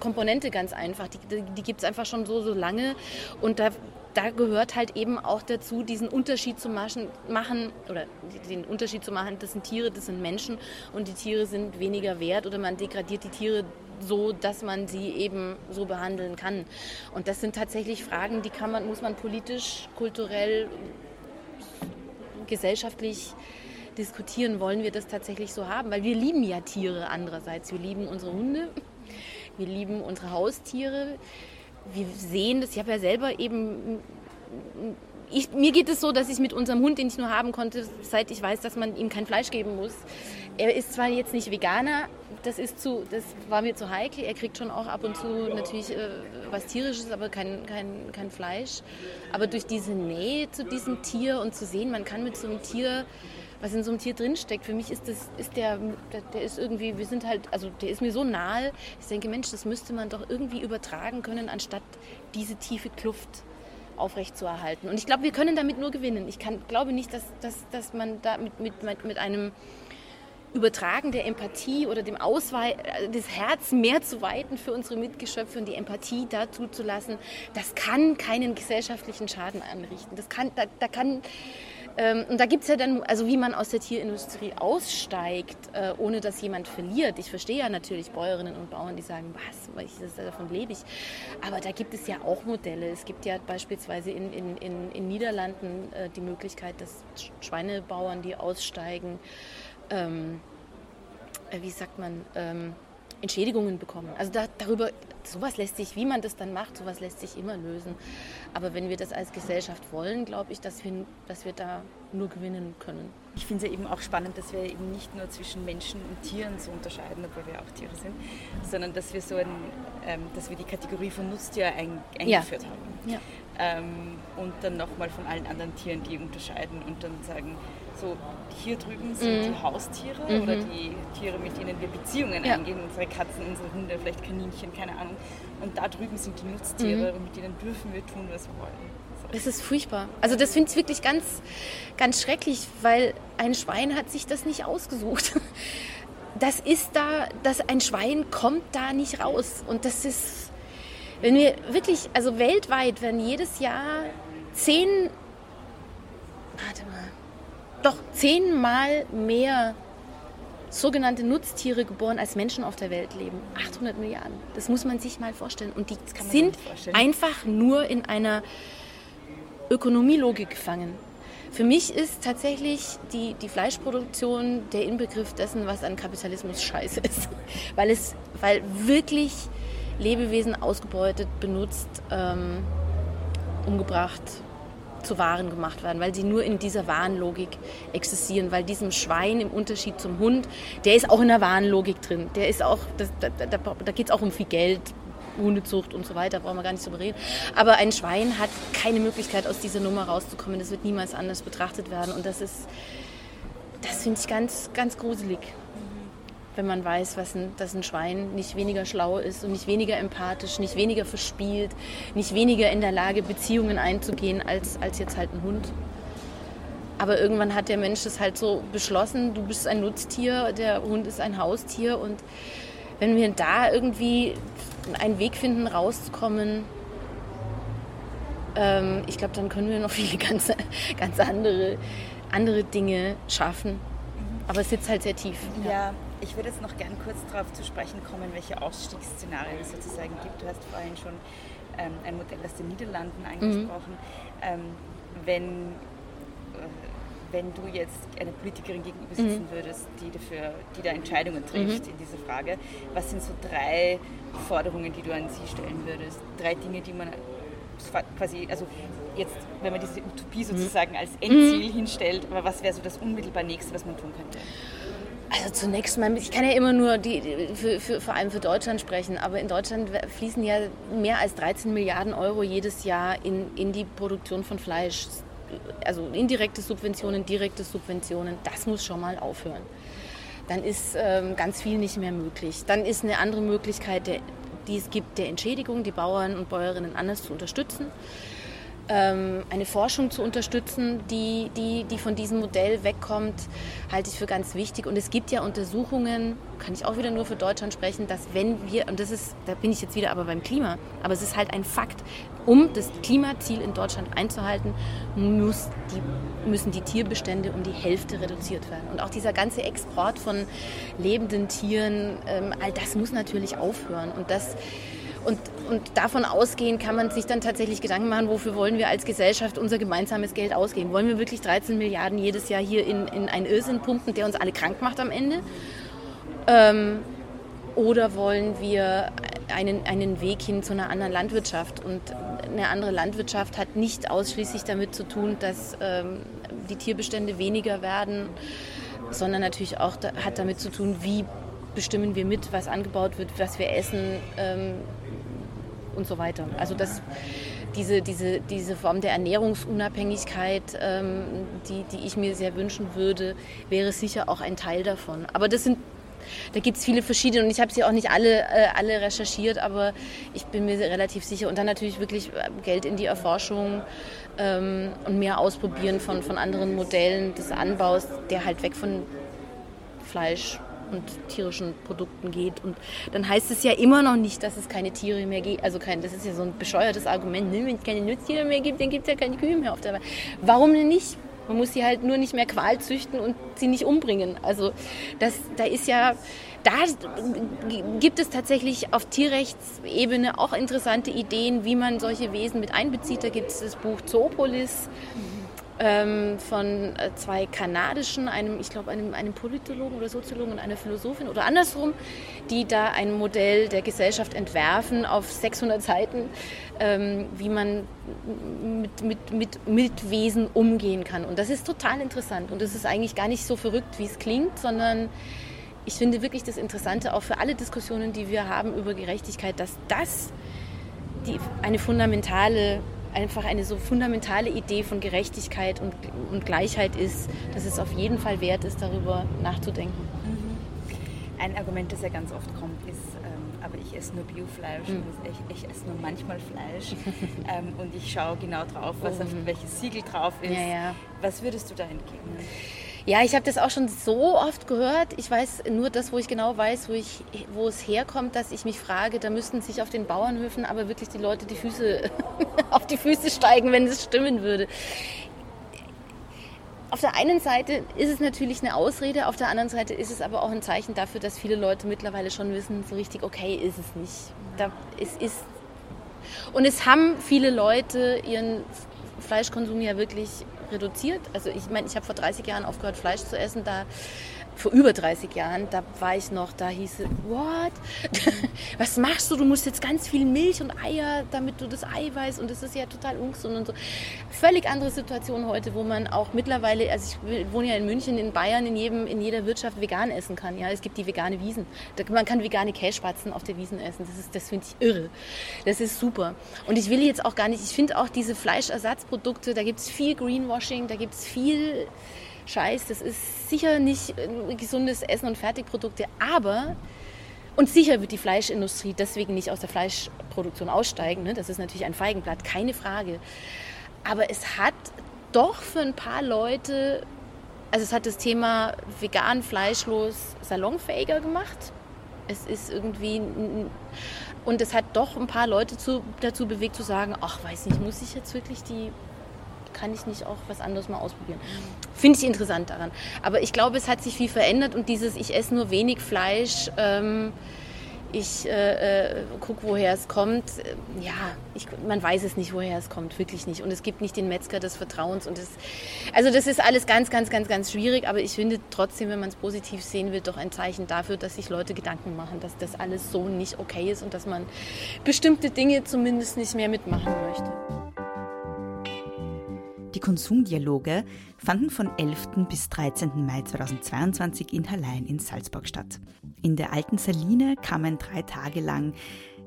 Speaker 9: Komponente ganz einfach. Die, die, gibt es einfach schon so, so lange. Und da, da gehört halt eben auch dazu, diesen Unterschied zu machen, machen, oder den Unterschied zu machen, das sind Tiere, das sind Menschen und die Tiere sind weniger wert oder man degradiert die Tiere so, dass man sie eben so behandeln kann. Und das sind tatsächlich Fragen, die kann man, muss man politisch, kulturell, gesellschaftlich diskutieren. Wollen wir das tatsächlich so haben? Weil wir lieben ja Tiere andererseits. Wir lieben unsere Hunde, wir lieben unsere Haustiere. Wir sehen das, ich habe ja selber eben ich, mir geht es so, dass ich mit unserem Hund, den ich nur haben konnte, seit ich weiß, dass man ihm kein Fleisch geben muss. Er ist zwar jetzt nicht Veganer, das, ist zu, das war mir zu heikel. Er kriegt schon auch ab und zu natürlich äh, was Tierisches, aber kein, kein, kein Fleisch. Aber durch diese Nähe zu diesem Tier und zu sehen, man kann mit so einem Tier was in so einem Tier drinsteckt. Für mich ist das, ist der, der ist irgendwie, wir sind halt, also der ist mir so nahe. Ich denke, Mensch, das müsste man doch irgendwie übertragen können, anstatt diese tiefe Kluft aufrechtzuerhalten. Und ich glaube, wir können damit nur gewinnen. Ich kann, glaube nicht, dass, dass, dass man da mit, mit, mit einem Übertragen der Empathie oder dem Auswei äh, des Herz mehr zu weiten für unsere Mitgeschöpfe und die Empathie dazu zu lassen, das kann keinen gesellschaftlichen Schaden anrichten. Das kann, da, da kann ähm, und da gibt es ja dann, also wie man aus der Tierindustrie aussteigt, äh, ohne dass jemand verliert. Ich verstehe ja natürlich Bäuerinnen und Bauern, die sagen, was, das, davon lebe ich. Aber da gibt es ja auch Modelle. Es gibt ja beispielsweise in, in, in, in Niederlanden äh, die Möglichkeit, dass Schweinebauern, die aussteigen, ähm, äh, wie sagt man, ähm, Entschädigungen bekommen. Also da, darüber, sowas lässt sich, wie man das dann macht, sowas lässt sich immer lösen. Aber wenn wir das als Gesellschaft wollen, glaube ich, dass wir, dass wir da nur gewinnen können.
Speaker 1: Ich finde es ja eben auch spannend, dass wir eben nicht nur zwischen Menschen und Tieren so unterscheiden, obwohl wir auch Tiere sind, sondern dass wir so ein, ähm, dass wir die Kategorie von Nutztier ein, eingeführt ja. haben. Ja. Ähm, und dann nochmal von allen anderen Tieren die unterscheiden und dann sagen, so hier drüben sind mhm. die Haustiere mhm. oder die Tiere, mit denen wir Beziehungen ja. eingehen, unsere Katzen, unsere Hunde, vielleicht Kaninchen, keine Ahnung. Und da drüben sind die Nutztiere mhm. und mit denen dürfen wir tun, was wir wollen.
Speaker 9: Es ist furchtbar. Also das finde ich wirklich ganz, ganz schrecklich, weil ein Schwein hat sich das nicht ausgesucht. [LAUGHS] Das ist da, dass ein Schwein kommt da nicht raus. Und das ist, wenn wir wirklich, also weltweit werden jedes Jahr zehn, warte mal, doch zehnmal mehr sogenannte Nutztiere geboren, als Menschen auf der Welt leben. 800 Milliarden. Das muss man sich mal vorstellen. Und die sind einfach nur in einer Ökonomielogik gefangen. Für mich ist tatsächlich die, die Fleischproduktion der Inbegriff dessen, was an Kapitalismus scheiße ist. [LAUGHS] Weil es, weil wirklich Lebewesen ausgebeutet, benutzt, ähm, umgebracht, zu Waren gemacht werden, weil sie nur in dieser Warenlogik existieren, weil diesem Schwein im Unterschied zum Hund, der ist auch in der Warenlogik drin. Der ist auch, das, da, da, da geht es auch um viel Geld, Hundezucht und so weiter, brauchen wir gar nicht drüber reden. Aber ein Schwein hat keine Möglichkeit, aus dieser Nummer rauszukommen. Das wird niemals anders betrachtet werden. Und das ist, das finde ich ganz, ganz gruselig wenn man weiß, ein, dass ein Schwein nicht weniger schlau ist und nicht weniger empathisch, nicht weniger verspielt, nicht weniger in der Lage, Beziehungen einzugehen als, als jetzt halt ein Hund. Aber irgendwann hat der Mensch das halt so beschlossen, du bist ein Nutztier, der Hund ist ein Haustier und wenn wir da irgendwie einen Weg finden, rauszukommen, ähm, ich glaube, dann können wir noch [LAUGHS] viele ganz, ganz andere, andere Dinge schaffen. Aber es sitzt halt sehr tief.
Speaker 1: Ja. ja. Ich würde jetzt noch gern kurz darauf zu sprechen kommen, welche Ausstiegsszenarien es sozusagen gibt. Du hast vorhin schon ähm, ein Modell aus den Niederlanden angesprochen. Mhm. Ähm, wenn, äh, wenn du jetzt einer Politikerin gegenüber sitzen mhm. würdest, die, dafür, die da Entscheidungen trifft mhm. in dieser Frage, was sind so drei Forderungen, die du an sie stellen würdest? Drei Dinge, die man quasi, also jetzt, wenn man diese Utopie mhm. sozusagen als Endziel mhm. hinstellt, aber was wäre so das unmittelbar nächste, was man tun könnte?
Speaker 9: Also zunächst mal, ich kann ja immer nur die, für, für, vor allem für Deutschland sprechen, aber in Deutschland fließen ja mehr als 13 Milliarden Euro jedes Jahr in, in die Produktion von Fleisch. Also indirekte Subventionen, direkte Subventionen, das muss schon mal aufhören. Dann ist ähm, ganz viel nicht mehr möglich. Dann ist eine andere Möglichkeit, der, die es gibt, der Entschädigung, die Bauern und Bäuerinnen anders zu unterstützen eine Forschung zu unterstützen, die, die, die von diesem Modell wegkommt, halte ich für ganz wichtig. Und es gibt ja Untersuchungen, kann ich auch wieder nur für Deutschland sprechen, dass wenn wir, und das ist, da bin ich jetzt wieder aber beim Klima, aber es ist halt ein Fakt, um das Klimaziel in Deutschland einzuhalten, muss die, müssen die Tierbestände um die Hälfte reduziert werden. Und auch dieser ganze Export von lebenden Tieren, ähm, all das muss natürlich aufhören. Und das und, und davon ausgehen kann man sich dann tatsächlich Gedanken machen, wofür wollen wir als Gesellschaft unser gemeinsames Geld ausgeben? Wollen wir wirklich 13 Milliarden jedes Jahr hier in, in einen Irrsinn pumpen, der uns alle krank macht am Ende? Ähm, oder wollen wir einen, einen Weg hin zu einer anderen Landwirtschaft? Und eine andere Landwirtschaft hat nicht ausschließlich damit zu tun, dass ähm, die Tierbestände weniger werden, sondern natürlich auch da, hat damit zu tun, wie bestimmen wir mit, was angebaut wird, was wir essen, ähm, und so weiter. Also das, diese, diese, diese Form der Ernährungsunabhängigkeit, ähm, die, die ich mir sehr wünschen würde, wäre sicher auch ein Teil davon. Aber das sind da gibt es viele verschiedene und ich habe sie auch nicht alle, äh, alle recherchiert, aber ich bin mir relativ sicher. Und dann natürlich wirklich äh, Geld in die Erforschung ähm, und mehr ausprobieren von, von anderen Modellen des Anbaus, der halt weg von Fleisch und tierischen Produkten geht. Und dann heißt es ja immer noch nicht, dass es keine Tiere mehr gibt. Also kein, das ist ja so ein bescheuertes Argument. Ne? Wenn es keine Nutztiere mehr gibt, dann gibt es ja keine Kühe mehr auf der Welt. Warum denn nicht? Man muss sie halt nur nicht mehr Qual züchten und sie nicht umbringen. Also das, da ist ja, da gibt es tatsächlich auf Tierrechtsebene auch interessante Ideen, wie man solche Wesen mit einbezieht. Da gibt es das Buch Zoopolis. Mhm ähm, von äh, zwei kanadischen, einem, ich glaube, einem, einem Politologen oder Soziologen und einer Philosophin oder andersrum, die da ein Modell der Gesellschaft entwerfen auf 600 Seiten, ähm, wie man mit, mit, mit, mit Wesen umgehen kann. Und das ist total interessant und das ist eigentlich gar nicht so verrückt, wie es klingt, sondern ich finde wirklich das Interessante auch für alle Diskussionen, die wir haben über Gerechtigkeit, dass das die, eine fundamentale einfach eine so fundamentale Idee von Gerechtigkeit und, und Gleichheit ist, dass es auf jeden Fall wert ist, darüber nachzudenken.
Speaker 1: Mhm. Ein Argument, das ja ganz oft kommt, ist, ähm, aber ich esse nur Biofleisch, mhm. ich, ich, esse nur manchmal Fleisch [LAUGHS] ähm, und ich schaue genau drauf, was mhm. auf welches Siegel drauf ist. Ja, ja. Was würdest du da entgegnen?
Speaker 9: Ja, ich habe das auch schon so oft gehört. Ich weiß nur das, wo ich genau weiß, wo, ich, wo es herkommt, dass ich mich frage, da müssten sich auf den Bauernhöfen aber wirklich die Leute die Füße [LAUGHS] auf die Füße steigen, wenn es stimmen würde. Auf der einen Seite ist es natürlich eine Ausrede, auf der anderen Seite ist es aber auch ein Zeichen dafür, dass viele Leute mittlerweile schon wissen, so richtig okay ist es nicht. Da, es ist und es haben viele Leute ihren Fleischkonsum ja wirklich reduziert. Also ich meine, ich habe vor 30 Jahren aufgehört, Fleisch zu essen. Da vor über 30 Jahren, da war ich noch, da hieß es, what? [LAUGHS] Was machst du? Du musst jetzt ganz viel Milch und Eier, damit du das Eiweiß und das ist ja total ungesund und so. Völlig andere Situation heute, wo man auch mittlerweile, also ich wohne ja in München, in Bayern, in, jedem, in jeder Wirtschaft vegan essen kann. Ja, es gibt die vegane Wiesen. Man kann vegane Kässpatzen auf der Wiesen essen. Das, das finde ich irre. Das ist super. Und ich will jetzt auch gar nicht, ich finde auch diese Fleischersatzprodukte, da gibt es viel Greenwashing, da gibt es viel Scheiß. Das ist sicher nicht gesundes Essen und Fertigprodukte, aber und sicher wird die Fleischindustrie deswegen nicht aus der Fleischproduktion aussteigen. Ne? Das ist natürlich ein Feigenblatt, keine Frage. Aber es hat doch für ein paar Leute, also es hat das Thema vegan, fleischlos salonfähiger gemacht. Es ist irgendwie, und es hat doch ein paar Leute zu, dazu bewegt zu sagen, ach weiß nicht, muss ich jetzt wirklich die kann ich nicht auch was anderes mal ausprobieren. Finde ich interessant daran. Aber ich glaube, es hat sich viel verändert und dieses Ich esse nur wenig Fleisch, ähm, ich äh, äh, gucke, woher es kommt. Ja, ich, man weiß es nicht, woher es kommt, wirklich nicht. Und es gibt nicht den Metzger des Vertrauens. Und das, also das ist alles ganz, ganz, ganz, ganz schwierig. Aber ich finde trotzdem, wenn man es positiv sehen will, doch ein Zeichen dafür, dass sich Leute Gedanken machen, dass das alles so nicht okay ist und dass man bestimmte Dinge zumindest nicht mehr mitmachen möchte.
Speaker 2: Die Konsumdialoge fanden von 11. bis 13. Mai 2022 in Hallein in Salzburg statt. In der alten Saline kamen drei Tage lang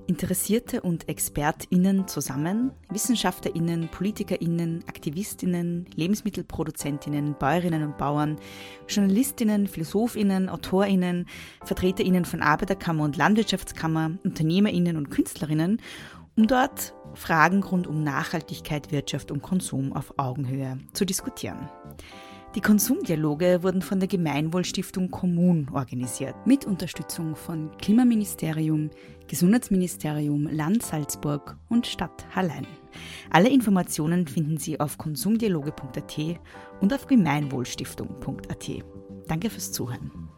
Speaker 2: Interessierte und ExpertInnen zusammen, WissenschaftlerInnen, PolitikerInnen, AktivistInnen, LebensmittelproduzentInnen, Bäuerinnen und Bauern, JournalistInnen, PhilosophInnen, AutorInnen, VertreterInnen von Arbeiterkammer und Landwirtschaftskammer, UnternehmerInnen und KünstlerInnen um dort Fragen rund um Nachhaltigkeit, Wirtschaft und Konsum auf Augenhöhe zu diskutieren. Die Konsumdialoge wurden von der Gemeinwohlstiftung Kommun organisiert, mit Unterstützung von Klimaministerium, Gesundheitsministerium, Land Salzburg und Stadt Hallein. Alle Informationen finden Sie auf konsumdialoge.at und auf gemeinwohlstiftung.at. Danke fürs Zuhören.